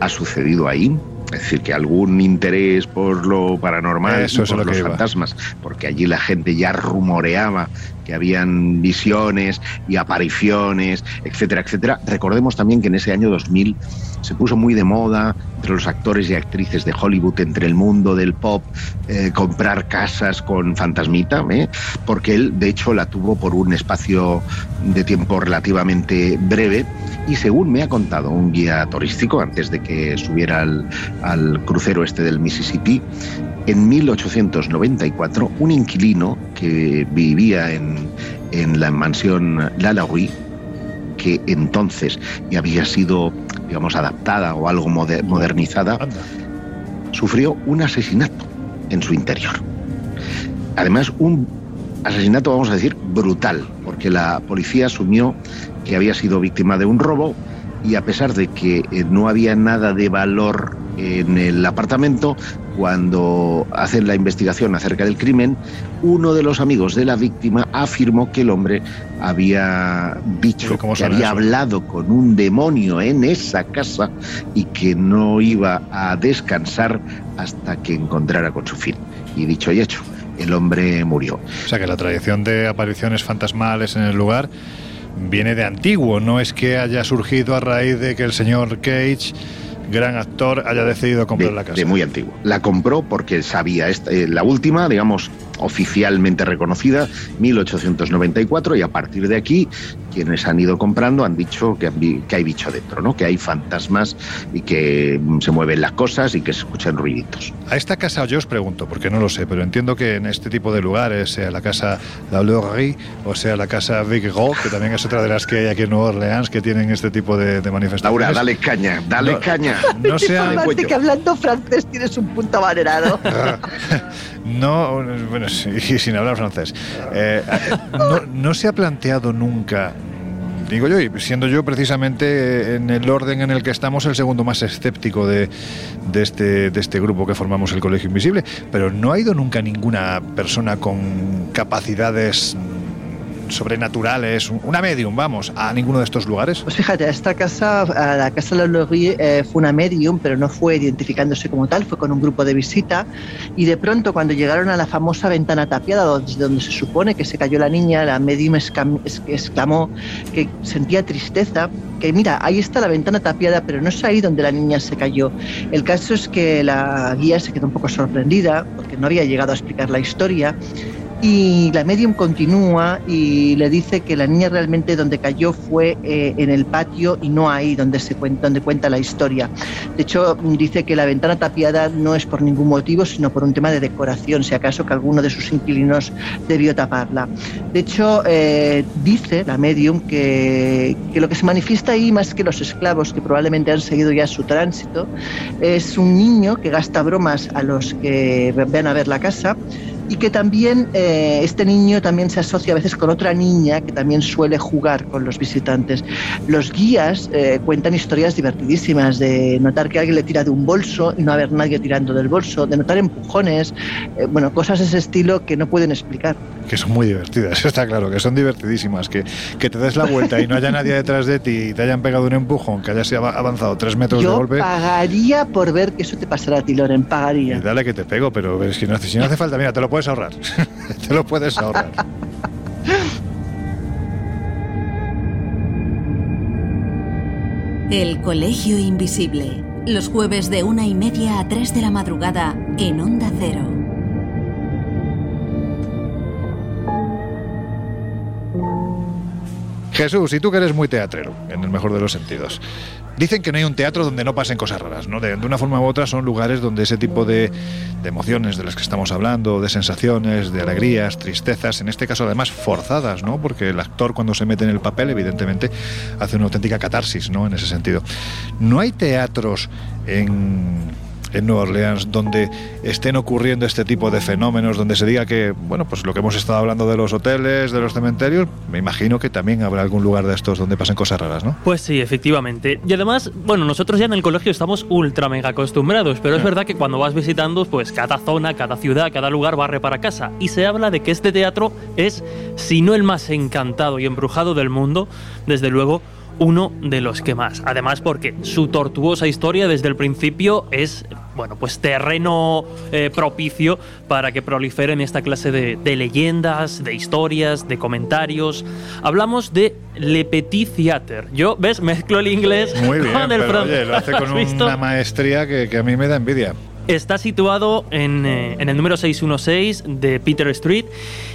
ha sucedido ahí. Es decir, que algún interés por lo paranormal, Eso por los fantasmas, porque allí la gente ya rumoreaba que habían visiones y apariciones, etcétera, etcétera. Recordemos también que en ese año 2000 se puso muy de moda entre los actores y actrices de Hollywood, entre el mundo del pop, eh, comprar casas con fantasmita, ¿eh? porque él de hecho la tuvo por un espacio de tiempo relativamente breve y según me ha contado un guía turístico antes de que subiera al, al crucero este del Mississippi, en 1894 un inquilino que vivía en, en la mansión Lalaurie, que entonces ya había sido, digamos, adaptada o algo modernizada, sufrió un asesinato en su interior. Además, un asesinato, vamos a decir, brutal, porque la policía asumió que había sido víctima de un robo y a pesar de que eh, no había nada de valor en el apartamento, cuando hacen la investigación acerca del crimen, uno de los amigos de la víctima afirmó que el hombre había dicho que había hablado con un demonio en esa casa y que no iba a descansar hasta que encontrara con su fin. Y dicho y hecho, el hombre murió. O sea que la tradición de apariciones fantasmales en el lugar viene de antiguo, no es que haya surgido a raíz de que el señor Cage gran actor haya decidido comprar la casa. De muy antiguo. La compró porque sabía, esta, eh, la última, digamos, oficialmente reconocida, 1894, y a partir de aquí quienes han ido comprando han dicho que, que hay bicho dentro, ¿no? que hay fantasmas y que se mueven las cosas y que se escuchan ruiditos. A esta casa yo os pregunto, porque no lo sé, pero entiendo que en este tipo de lugares, sea la casa La Laurie o sea la casa Big Rock, que también es otra de las que hay aquí en Nueva Orleans, que tienen este tipo de, manifestaciones. Laura, dale caña, dale caña. No sea... que hablando francés tienes un punto manerado. [LAUGHS] no, bueno, y [LAUGHS] sin hablar francés. Eh, no, no se ha planteado nunca digo yo, y siendo yo precisamente en el orden en el que estamos el segundo más escéptico de, de, este, de este grupo que formamos el Colegio Invisible, pero no ha ido nunca ninguna persona con capacidades sobrenaturales, una medium, vamos, a ninguno de estos lugares? Pues fíjate, esta casa, la casa de la eh, fue una medium, pero no fue identificándose como tal, fue con un grupo de visita y de pronto cuando llegaron a la famosa ventana tapiada donde, donde se supone que se cayó la niña, la medium exclamó que sentía tristeza, que mira, ahí está la ventana tapiada, pero no es ahí donde la niña se cayó. El caso es que la guía se quedó un poco sorprendida porque no había llegado a explicar la historia Y la medium continúa y le dice que la niña realmente donde cayó fue eh, en el patio y no ahí donde, se cuenta, donde cuenta la historia. De hecho, dice que la ventana tapiada no es por ningún motivo, sino por un tema de decoración, si acaso que alguno de sus inquilinos debió taparla. De hecho, eh, dice la medium que, que lo que se manifiesta ahí, más que los esclavos que probablemente han seguido ya su tránsito, es un niño que gasta bromas a los que ven a ver la casa y que también eh, este niño también se asocia a veces con otra niña que también suele jugar con los visitantes. Los guías eh, cuentan historias divertidísimas de notar que alguien le tira de un bolso y no haber nadie tirando del bolso, de notar empujones, eh, bueno, cosas de ese estilo que no pueden explicar. Que son muy divertidas, [LAUGHS] está claro, que son divertidísimas, que, que te des la vuelta y no haya nadie detrás de ti y te hayan pegado un empujón, que hayas avanzado tres metros de golpe. pagaría por ver que eso te pasara a ti, Loren, pagaría. Y dale que te pego, pero si no, si no hace falta, mira, te lo puedes ahorrar. [LAUGHS] Te lo puedes ahorrar. El Colegio Invisible. Los jueves de una y media a tres de la madrugada en Onda Cero. Jesús, y tú que eres muy teatrero, en el mejor de los sentidos. Dicen que no hay un teatro donde no pasen cosas raras, ¿no? De, una forma u otra son lugares donde ese tipo de, de, emociones de las que estamos hablando, de sensaciones, de alegrías, tristezas, en este caso además forzadas, ¿no? Porque el actor cuando se mete en el papel, evidentemente, hace una auténtica catarsis, ¿no? En ese sentido. No hay teatros en en Nueva Orleans donde estén ocurriendo este tipo de fenómenos, donde se diga que, bueno, pues lo que hemos estado hablando de los hoteles, de los cementerios, me imagino que también habrá algún lugar de estos donde pasen cosas raras, ¿no? Pues sí, efectivamente. Y además, bueno, nosotros ya en el colegio estamos ultra mega acostumbrados, pero es verdad que cuando vas visitando, pues cada zona, cada ciudad, cada lugar barre para casa. Y se habla de que este teatro es, si no el más encantado y embrujado del mundo, desde luego, uno de los que más. Además porque su tortuosa historia desde el principio es, bueno, pues terreno eh, propicio para que proliferen esta clase de, leyendas, de historias, de comentarios. Hablamos de Le Petit Theater. Yo, ¿ves? Mezclo el inglés Muy bien, con el francés. lo hace con una maestría que, que a mí me da envidia. Está situado en, eh, en, el número 616 de Peter Street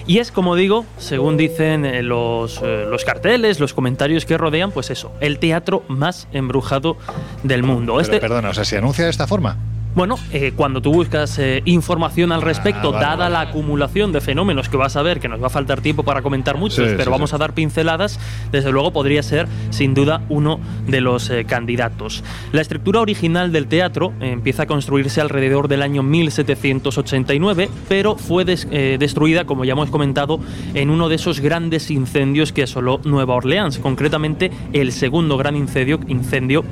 y es, como digo, según dicen eh, los, eh, los, carteles, los comentarios que rodean, pues eso, el teatro más embrujado del mundo. Pero, este, perdona, o sea, ¿se anuncia de esta forma? Bueno, eh, cuando tú buscas eh, información al respecto, ah, dada la acumulación de fenómenos que vas a ver, que nos va a faltar tiempo para comentar muchos, pero vamos a dar pinceladas, desde luego podría ser sin duda uno de los eh, candidatos. La estructura original del teatro empieza a construirse alrededor del año 1789, pero fue destruida, como ya hemos comentado, en uno de esos grandes incendios que asoló Nueva Orleans, concretamente el segundo gran incendio, incendio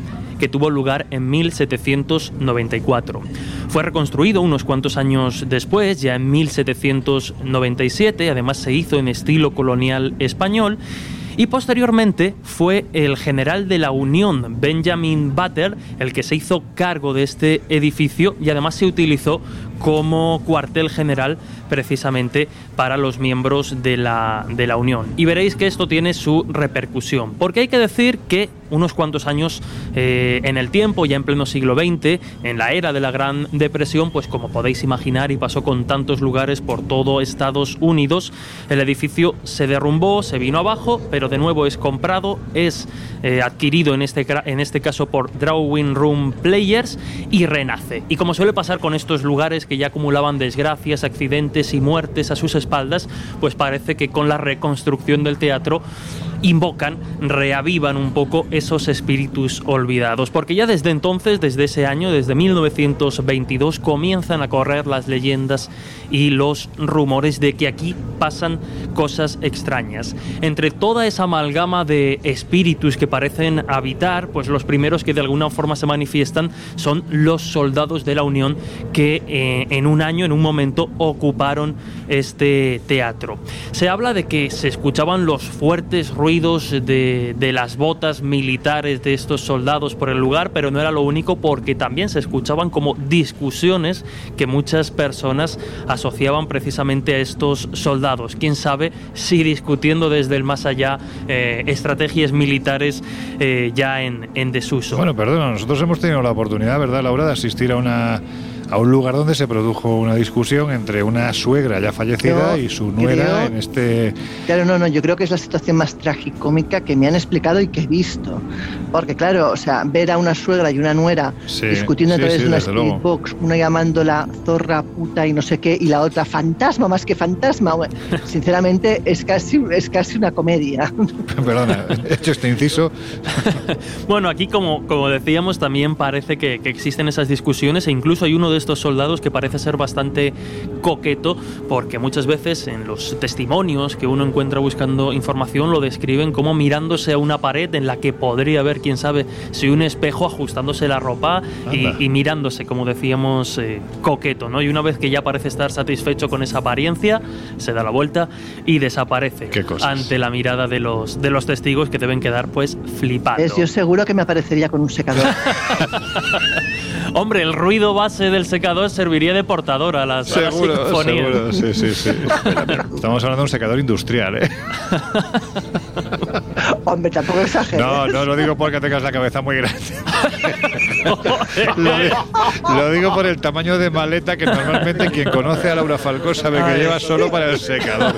que tuvo lugar en 1794. Fue reconstruido unos cuantos años después, ya en 1797, además se hizo en estilo colonial español, y posteriormente fue el general de la Unión, Benjamin Butler, el que se hizo cargo de este edificio y además se utilizó como cuartel general precisamente para los miembros de la, de la Unión. Y veréis que esto tiene su repercusión, porque hay que decir que unos cuantos años eh, en el tiempo, ya en pleno siglo XX, en la era de la Gran Depresión, pues como podéis imaginar y pasó con tantos lugares por todo Estados Unidos, el edificio se derrumbó, se vino abajo, pero de nuevo es comprado, es eh, adquirido en este, en este caso por Drawing Room Players y renace. Y como suele pasar con estos lugares que ya acumulaban desgracias, accidentes y muertes a sus espaldas, pues parece que con la reconstrucción del teatro invocan, reavivan un poco esos espíritus olvidados, porque ya desde entonces, desde ese año, desde 1922, comienzan a correr las leyendas y los rumores de que aquí pasan cosas extrañas. Entre toda esa amalgama de espíritus que parecen habitar, pues los primeros que de alguna forma se manifiestan son los soldados de la Unión que eh, en un año, en un momento, ocuparon este teatro. Se habla de que se escuchaban los fuertes ruidos de, las botas militares de estos soldados por el lugar, pero no era lo único porque también se escuchaban como discusiones que muchas personas asociaban precisamente a estos soldados. Quién sabe si discutiendo desde el más allá eh, estrategias militares eh, ya en, en desuso. Bueno, perdona, nosotros hemos tenido la oportunidad, ¿verdad, Laura, de asistir a una a un lugar donde se produjo una discusión entre una suegra ya fallecida y su nuera en este... Claro, no, no, yo creo que es la situación más tragicómica que me han explicado y que he visto. Porque claro, o sea, ver a una suegra y una nuera discutiendo a través de una spirit box, una llamándola zorra, puta y no sé qué, y la otra fantasma más que fantasma, [LAUGHS] sinceramente es casi, es casi una comedia. [LAUGHS] Perdona, he hecho este inciso. [LAUGHS] bueno, aquí como, como decíamos, también parece que, que existen esas discusiones e incluso hay uno de estos soldados que parece ser bastante coqueto porque muchas veces en los testimonios que uno encuentra buscando información lo describen como mirándose a una pared en la que podría haber, quién sabe, si un espejo ajustándose la ropa y, mirándose, como decíamos, eh, coqueto, ¿no? Y una vez que ya parece estar satisfecho con esa apariencia, se da la vuelta y desaparece ante la mirada de los, de los testigos que deben quedar pues flipando. Es, yo seguro que me aparecería con un secador. [LAUGHS] Hombre, el ruido base del secador serviría de portador a las, seguro, Seguro, sí, sí, sí. Estamos hablando de un secador industrial, ¿eh? Hombre, tampoco exageres. No, no lo digo porque tengas la cabeza muy grande. lo, digo, por el tamaño de maleta que normalmente quien conoce a Laura Falcó sabe que lleva solo para el secador.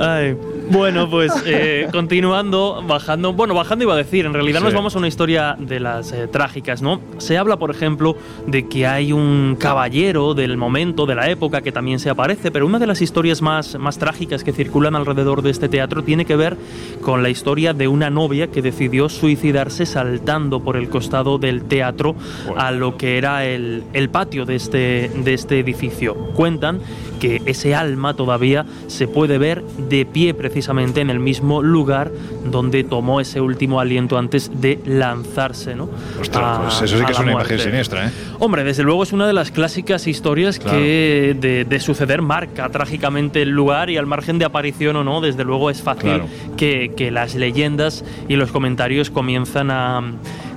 Ay. Bueno, pues eh, continuando, bajando, bueno, bajando iba a decir, en realidad nos vamos a una historia de las eh, trágicas, ¿no? Se habla, por ejemplo, de que hay un caballero del momento, de la época, que también se aparece, pero una de las historias más, más trágicas que circulan alrededor de este teatro tiene que ver con la historia de una novia que decidió suicidarse saltando por el costado del teatro a lo que era el, el patio de este, de este edificio. Cuentan que ese alma todavía se puede ver de pie precisamente en el mismo lugar donde tomó ese último aliento antes de lanzarse, ¿no? Ostras, pues eso sí que es una imagen siniestra, ¿eh? Hombre, desde luego es una de las clásicas historias que de, suceder marca trágicamente el lugar y al margen de aparición o no, desde luego es fácil que, que las leyendas y los comentarios comienzan a,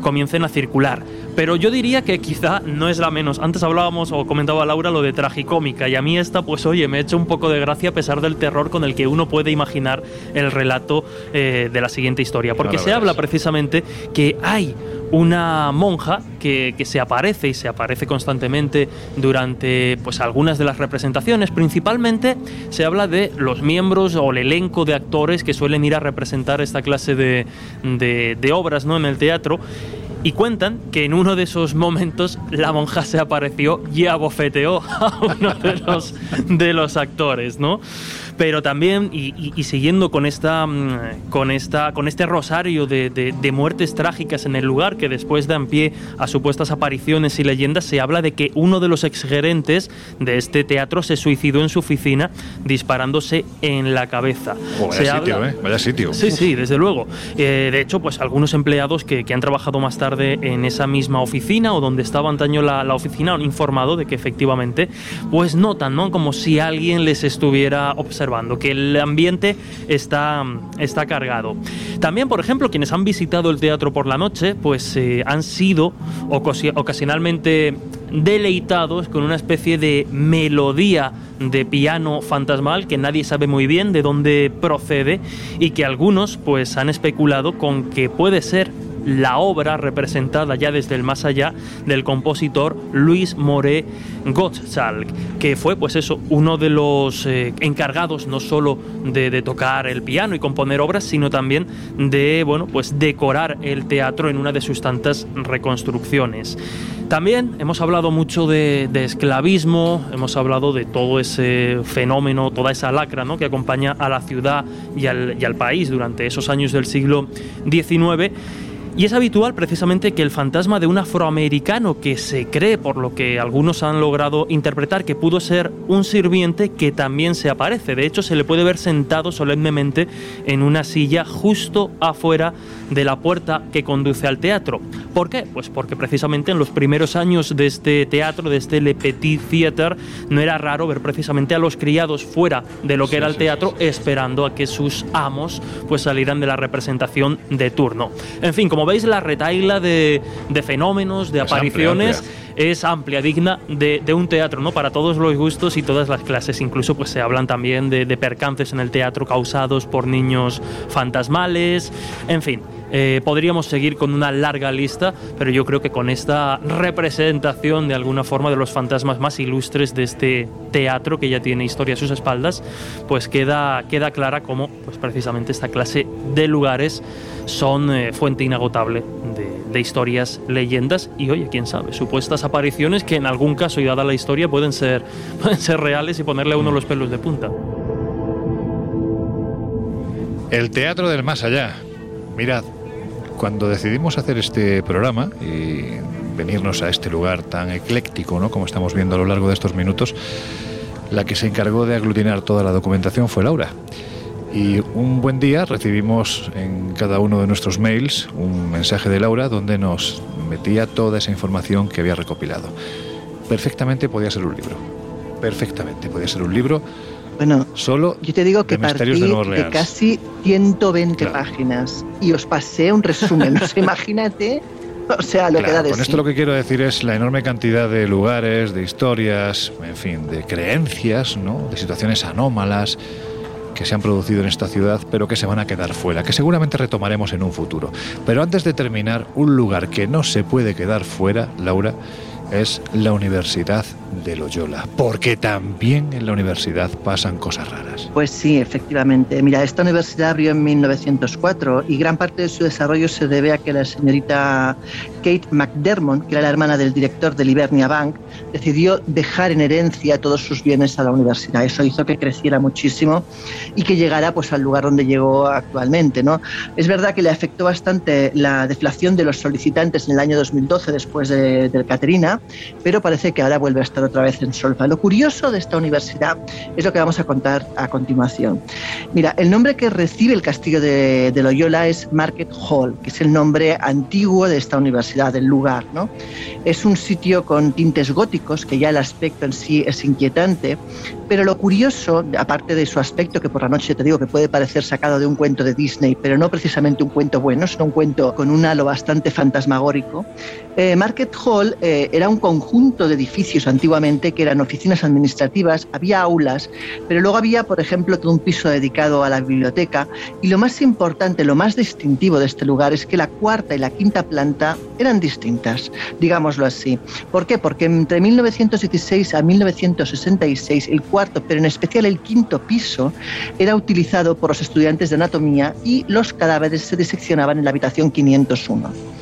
comiencen a circular pero yo diría que quizá no es la menos. Antes hablábamos o comentaba Laura lo de tragicómica y a mí esta, pues oye, me ha hecho un poco de gracia a pesar del terror con el que uno puede imaginar el relato eh, de la siguiente historia. Porque se habla precisamente que hay una monja que, que, se aparece y se aparece constantemente durante pues algunas de las representaciones. Principalmente se habla de los miembros o el elenco de actores que suelen ir a representar esta clase de, de, de obras ¿no? en el teatro y cuentan que en uno de esos momentos la monja se apareció y abofeteó a uno de los, de los actores, ¿no? Pero también, y, siguiendo con, esta, mm, con, esta, con este rosario de, de, muertes trágicas en el lugar que después dan pie a supuestas apariciones y leyendas, se habla de que uno de los exgerentes de este teatro se suicidó en su oficina disparándose en la cabeza. vaya sitio, ¿eh? Vaya sitio. Sí, sí, desde luego. Eh, de hecho, pues algunos empleados que, que, han trabajado más tarde en esa misma oficina o donde estaba antaño la, la oficina han informado de que efectivamente, pues notan, ¿no? Como si alguien les estuviera observando que el ambiente está, está cargado. También, por ejemplo, quienes han visitado el teatro por la noche, pues eh, han sido ocasionalmente deleitados con una especie de melodía de piano fantasmal que nadie sabe muy bien de dónde procede y que algunos pues han especulado con que puede ser la obra representada ya desde el más allá del compositor Luis Moré Gottschalk, que fue pues eso, uno de los eh, encargados no solo de, tocar el piano y componer obras, sino también de bueno, pues decorar el teatro en una de sus tantas reconstrucciones. También hemos hablado mucho de, esclavismo, hemos hablado de todo ese fenómeno, toda esa lacra ¿no? que acompaña a la ciudad y al, y al país durante esos años del siglo XIX y es habitual precisamente que el fantasma de un afroamericano que se cree, por lo que algunos han logrado interpretar, que pudo ser un sirviente que también se aparece. De hecho, se le puede ver sentado solemnemente en una silla justo afuera de la puerta que conduce al teatro. ¿Por qué? Pues porque precisamente en los primeros años de este teatro, de este Le Petit Theatre, no era raro ver precisamente a los criados fuera de lo que era el teatro esperando a que sus amos pues salieran de la representación de turno. En fin, como veis, la retaila de, fenómenos, de apariciones es amplia, digna de, un teatro, ¿no? Para todos los gustos y todas las clases. Incluso pues se hablan también de, de percances en el teatro causados por niños fantasmales. En fin, Eh, podríamos seguir con una larga lista, pero yo creo que con esta representación de alguna forma de los fantasmas más ilustres de este teatro que ya tiene historia a sus espaldas, pues queda, queda clara cómo pues precisamente esta clase de lugares son eh, fuente inagotable de, historias, leyendas y, oye, quién sabe, supuestas apariciones que en algún caso y dada la historia pueden ser, [LAUGHS] pueden ser reales y ponerle a uno los pelos de punta. El teatro del más allá. Mirad, cuando decidimos hacer este programa y venirnos a este lugar tan ecléctico, ¿no? como estamos viendo a lo largo de estos minutos, la que se encargó de aglutinar toda la documentación fue Laura. Y un buen día recibimos en cada uno de nuestros mails un mensaje de Laura donde nos metía toda esa información que había recopilado. Perfectamente podía ser un libro. Perfectamente podía ser un libro. Bueno, solo yo te digo que partí de, de, casi 120 claro. páginas y os pasé un resumen. o sea, [LAUGHS] imagínate o sea, lo claro, que da de Con sí. esto lo que quiero decir es la enorme cantidad de lugares, de historias, en fin, de creencias, ¿no? de situaciones anómalas que se han producido en esta ciudad, pero que se van a quedar fuera, que seguramente retomaremos en un futuro. Pero antes de terminar, un lugar que no se puede quedar fuera, Laura, es la Universidad de Loyola, porque también en la universidad pasan cosas raras. Pues sí, efectivamente. Mira, esta universidad abrió en 1904 y gran parte de su desarrollo se debe a que la señorita Kate McDermott, que era la hermana del director del Hibernia Bank, decidió dejar en herencia todos sus bienes a la universidad. Eso hizo que creciera muchísimo y que llegara pues, al lugar donde llegó actualmente. ¿no? Es verdad que le afectó bastante la deflación de los solicitantes en el año 2012 después de, del Caterina, pero parece que ahora vuelve a estar otra vez en solfa. Lo curioso de esta universidad es lo que vamos a contar a continuación. Mira, el nombre que recibe el castillo de, de Loyola es Market Hall, que es el nombre antiguo de esta universidad, del lugar. ¿no? Es un sitio con tintes góticos, que ya el aspecto en sí es inquietante, pero lo curioso, aparte de su aspecto, que por la noche te digo que puede parecer sacado de un cuento de Disney, pero no precisamente un cuento bueno, sino un cuento con un halo bastante fantasmagórico, eh, Market Hall eh, era un conjunto de edificios antiguamente que eran oficinas administrativas, había aulas, pero luego había, por ejemplo, todo un piso dedicado a la biblioteca y lo más importante, lo más distintivo de este lugar es que la cuarta y la quinta planta eran distintas, digámoslo así. ¿Por qué? Porque entre 1916 a 1966 el cuarto, pero en especial el quinto piso, era utilizado por los estudiantes de anatomía y los cadáveres se diseccionaban en la habitación 501.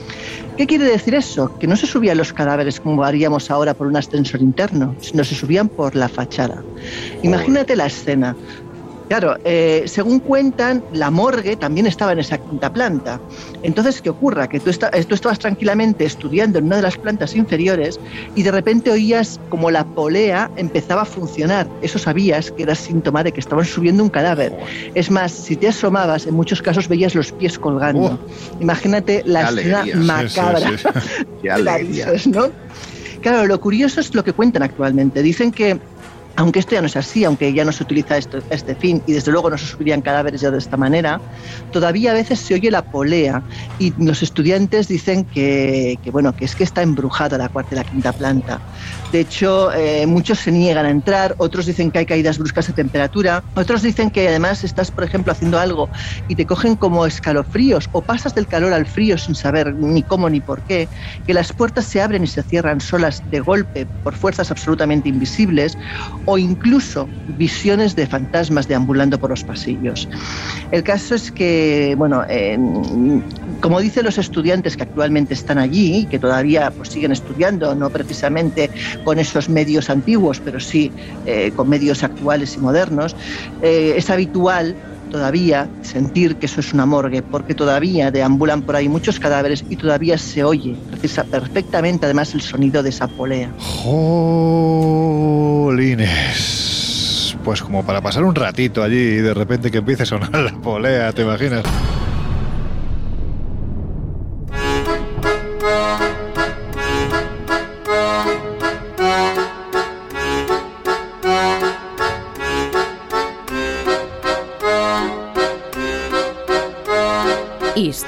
¿Qué quiere decir eso? Que no se subían los cadáveres como haríamos ahora por un ascensor interno, sino se subían por la fachada. Imagínate la escena. Claro, eh, según cuentan, la morgue también estaba en esa quinta planta. Entonces, ¿qué ocurra? Que tú, está, tú, estabas tranquilamente estudiando en una de las plantas inferiores y de repente oías como la polea empezaba a funcionar. Eso sabías que era síntoma de que estaban subiendo un cadáver. Es más, si te asomabas, en muchos casos veías los pies colgando. Oh, Imagínate la escena macabra. Sí, sí, sí. [LAUGHS] Qué alegría. ¿no? Claro, lo curioso es lo que cuentan actualmente. Dicen que aunque esto ya no es así, aunque ya no se utiliza esto, este fin y desde luego no se subirían cadáveres ya de esta manera, todavía a veces se oye la polea y los estudiantes dicen que, que bueno, que es que está embrujada la cuarta y la quinta planta. De hecho, eh, muchos se niegan a entrar, otros dicen que hay caídas bruscas de temperatura, otros dicen que además estás, por ejemplo, haciendo algo y te cogen como escalofríos o pasas del calor al frío sin saber ni cómo ni por qué, que las puertas se abren y se cierran solas de golpe por fuerzas absolutamente invisibles o incluso visiones de fantasmas deambulando por los pasillos. El caso es que, bueno, como dicen los estudiantes que actualmente están allí y que todavía pues, siguen estudiando, no precisamente con esos medios antiguos, pero sí eh, con medios actuales y modernos, eh, es habitual todavía sentir que eso es una morgue, porque todavía deambulan por ahí muchos cadáveres y todavía se oye perfectamente además el sonido de esa polea. Jolines. Pues como para pasar un ratito allí y de repente que empiece a sonar la polea, ¿te imaginas?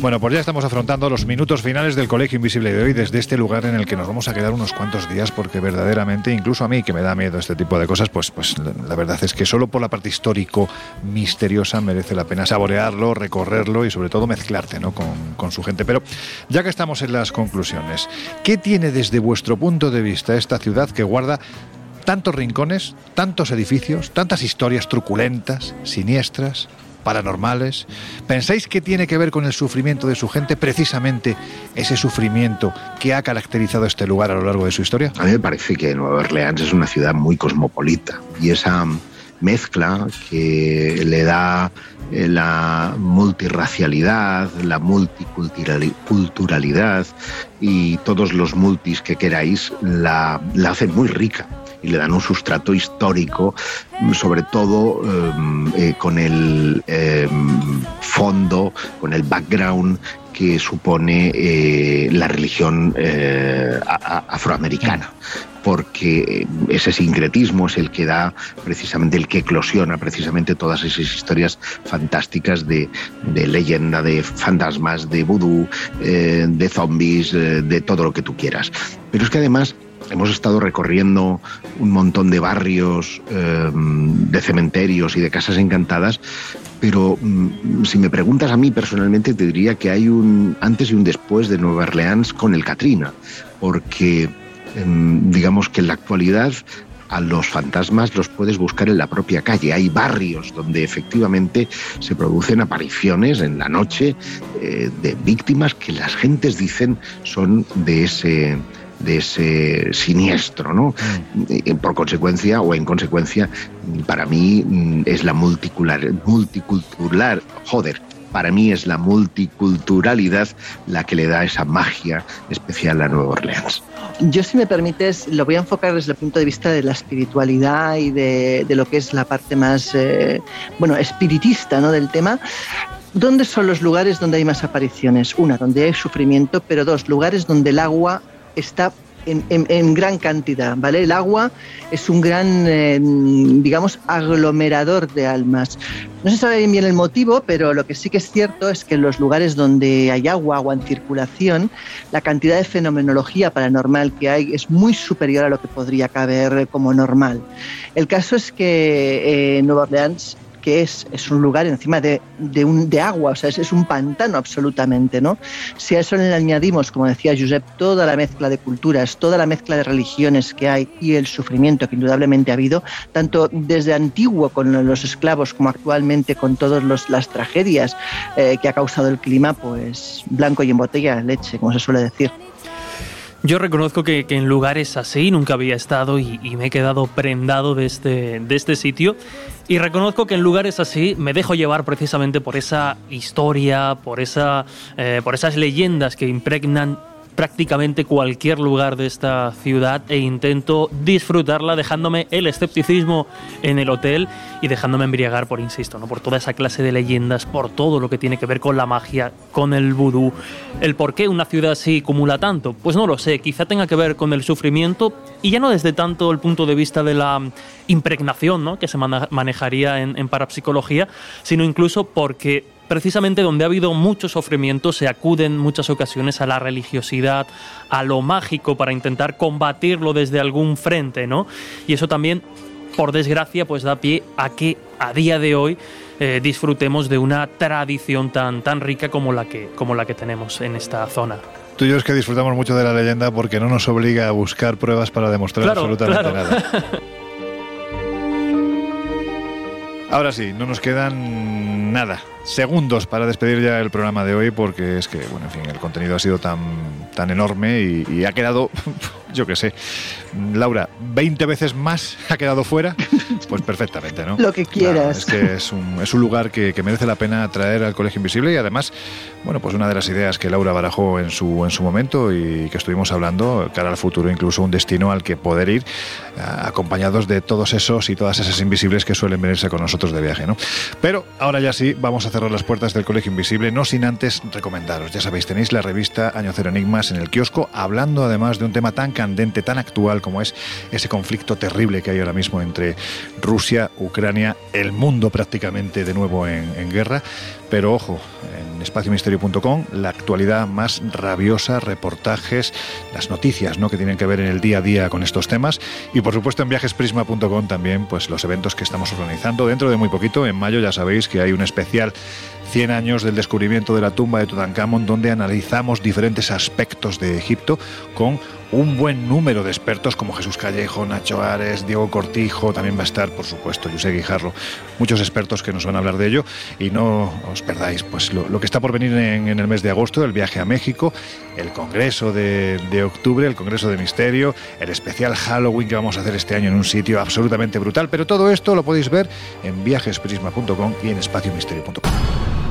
Bueno, pues ya estamos afrontando los minutos finales del Colegio Invisible de hoy desde este lugar en el que nos vamos a quedar unos cuantos días porque verdaderamente, incluso a mí que me da miedo este tipo de cosas, pues, pues la, verdad es que solo por la parte histórico misteriosa merece la pena saborearlo, recorrerlo y sobre todo mezclarte ¿no? con, con su gente. Pero ya que estamos en las conclusiones, ¿qué tiene desde vuestro punto de vista esta ciudad que guarda tantos rincones, tantos edificios, tantas historias truculentas, siniestras, paranormales? ¿Pensáis que tiene que ver con el sufrimiento de su gente, precisamente ese sufrimiento que ha caracterizado este lugar a lo largo de su historia? A mí me parece que Nueva Orleans es una ciudad muy cosmopolita y esa mezcla que le da eh, la multirracialidad, la multiculturalidad y todos los multis que queráis la, la hacen muy rica y le dan un sustrato histórico, sobre todo eh, eh, con el eh, fondo, con el background que supone eh, la religión eh, afroamericana porque ese sincretismo es el que da precisamente el que eclosiona precisamente todas esas historias fantásticas de, leyenda, de fantasmas, de vudú, de zombies, de todo lo que tú quieras. Pero es que además hemos estado recorriendo un montón de barrios, eh, de cementerios y de casas encantadas, pero mm, si me preguntas a mí personalmente te diría que hay un antes y un después de Nueva Orleans con el Katrina, porque em, digamos que en la actualidad a los fantasmas los puedes buscar en la propia calle. Hay barrios donde efectivamente se producen apariciones en la noche eh, de víctimas que las gentes dicen son de ese de ese siniestro, ¿no? Eh, Por consecuencia o en consecuencia, para mí mm, es la multicular, multicultural, joder, para mí es la multiculturalidad la que le da esa magia especial a Nueva Orleans. Yo, si me permites, lo voy a enfocar desde el punto de vista de la espiritualidad y de, de lo que es la parte más, eh, bueno, espiritista ¿no? del tema. ¿Dónde son los lugares donde hay más apariciones? Una, donde hay sufrimiento, pero dos, lugares donde el agua está en, gran cantidad, ¿vale? El agua es un gran, eh, digamos, aglomerador de almas. No se sabe bien bien el motivo, pero lo que sí que es cierto es que en los lugares donde hay agua, agua en circulación, la cantidad de fenomenología paranormal que hay es muy superior a lo que podría caber como normal. El caso es que eh, Nueva Orleans que es, es un lugar encima de, de, un, de agua, o sea, es, un pantano absolutamente, ¿no? Si a eso le añadimos, como decía Josep, toda la mezcla de culturas, toda la mezcla de religiones que hay y el sufrimiento que indudablemente ha habido, tanto desde antiguo con los esclavos como actualmente con todas las tragedias eh, que ha causado el clima, pues blanco y en botella leche, como se suele decir. Yo reconozco que, que, en lugares así nunca había estado y, y, me he quedado prendado de este, de este sitio. Y reconozco que en lugares así me dejo llevar precisamente por esa historia, por, esa, eh, por esas leyendas que impregnan prácticamente cualquier lugar de esta ciudad e intento disfrutarla dejándome el escepticismo en el hotel y dejándome embriagar por, insisto, ¿no? por toda esa clase de leyendas, por todo lo que tiene que ver con la magia, con el vudú. El por qué una ciudad así acumula tanto, pues no lo sé, quizá tenga que ver con el sufrimiento y ya no desde tanto el punto de vista de la impregnación ¿no? que se manejaría en, en parapsicología, sino incluso porque precisamente donde ha habido mucho sufrimiento se acude en muchas ocasiones a la religiosidad, a lo mágico para intentar combatirlo desde algún frente, ¿no? Y eso también, por desgracia, pues da pie a que a día de hoy eh, disfrutemos de una tradición tan, tan rica como la, que, como la que tenemos en esta zona. Tú y yo es que disfrutamos mucho de la leyenda porque no nos obliga a buscar pruebas para demostrar claro, absolutamente claro. nada. [LAUGHS] Ahora sí, no nos quedan nada, segundos para despedir ya el programa de hoy porque es que, bueno, en fin, el contenido ha sido tan, tan enorme y, y ha quedado, [LAUGHS] yo qué sé, Laura, 20 veces más ha quedado fuera. Pues perfectamente, ¿no? Lo que quieras. es que es un, es un lugar que, que, merece la pena traer al Colegio Invisible y además, bueno, pues una de las ideas que Laura barajó en su, en su momento y que estuvimos hablando, cara al futuro, incluso un destino al que poder ir acompañados de todos esos y todas esas invisibles que suelen venirse con nosotros de viaje, ¿no? Pero ahora ya sí, vamos a cerrar las puertas del Colegio Invisible, no sin antes recomendaros. Ya sabéis, tenéis la revista Año Cero Enigmas en el kiosco, hablando además de un tema tan candente, tan actual como es ese conflicto terrible que hay ahora mismo entre Rusia, Ucrania, el mundo prácticamente de nuevo en, guerra. Pero ojo, en espaciomisterio.com la actualidad más rabiosa, reportajes, las noticias ¿no? que tienen que ver en el día a día con estos temas. Y por supuesto en viajesprisma.com también pues, los eventos que estamos organizando. Dentro de muy poquito, en mayo, ya sabéis que hay un especial 100 años del descubrimiento de la tumba de Tutankamón, donde analizamos diferentes aspectos de Egipto con un buen número de expertos como Jesús Callejo, Nacho Ares, Diego Cortijo, también va a estar, por supuesto, José Guijarro, muchos expertos que nos van a hablar de ello. Y no os perdáis pues lo, que está por venir en, en, el mes de agosto, el viaje a México, el Congreso de, de, octubre, el Congreso de Misterio, el especial Halloween que vamos a hacer este año en un sitio absolutamente brutal, pero todo esto lo podéis ver en viajesprisma.com y en espaciomisterio.com.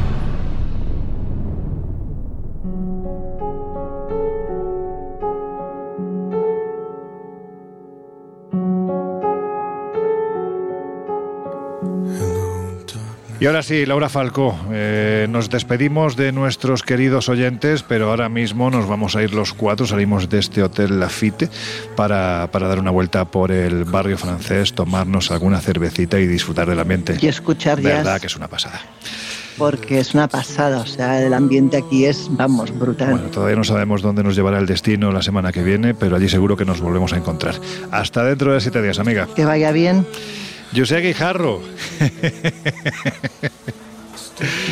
Y ahora sí, Laura Falcó, eh, nos despedimos de nuestros queridos oyentes, pero ahora mismo nos vamos a ir los cuatro, salimos de este hotel Lafitte para, para dar una vuelta por el barrio francés, tomarnos alguna cervecita y disfrutar del ambiente. Y escuchar Verdad jazz. que es una pasada. Porque es una pasada, o sea, el ambiente aquí es, vamos, brutal. Bueno, todavía no sabemos dónde nos llevará el destino la semana que viene, pero allí seguro que nos volvemos a encontrar. Hasta dentro de siete días, amiga. Que vaya bien. José Guijarro.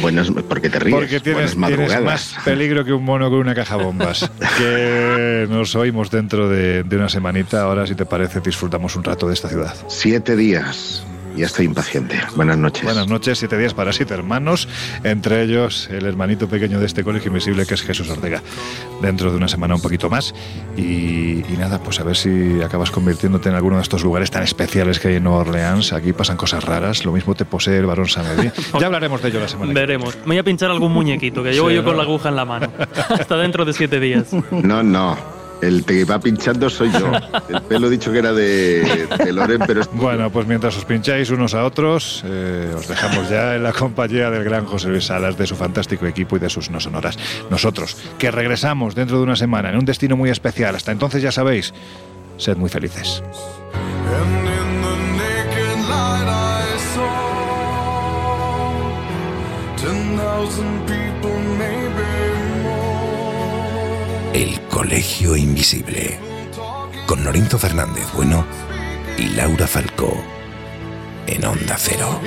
Buenas, ¿por qué te ríes? Porque tienes, tienes, más peligro que un mono con una caja bombas. [LAUGHS] que nos oímos dentro de, de, una semanita. Ahora, si te parece, disfrutamos un rato de esta ciudad. Siete días. Ya estoy impaciente. Buenas noches. Buenas noches, siete días para siete hermanos, entre ellos el hermanito pequeño de este colegio invisible que es Jesús Ortega. Dentro de una semana un poquito más. Y, y, nada, pues a ver si acabas convirtiéndote en alguno de estos lugares tan especiales que hay en Nueva Orleans. Aquí pasan cosas raras, lo mismo te posee el varón Sanedí. [LAUGHS] Ya hablaremos de ello la semana Veremos. Me voy a pinchar algún muñequito, que llevo sí, yo ¿no? con la aguja en la mano. Hasta dentro de siete días. No, no. El que va pinchando soy yo. [LAUGHS] El pelo dicho que era de, de Loren, pero es... Bueno, pues mientras os pincháis unos a otros, eh, os dejamos ya en la compañía del gran José Luis Salas, de su fantástico equipo y de sus no sonoras. Nosotros, que regresamos dentro de una semana en un destino muy especial. Hasta entonces, ya sabéis, sed muy felices. El Colegio Invisible. Con Norinto Fernández Bueno y Laura Falcó. En Onda Cero.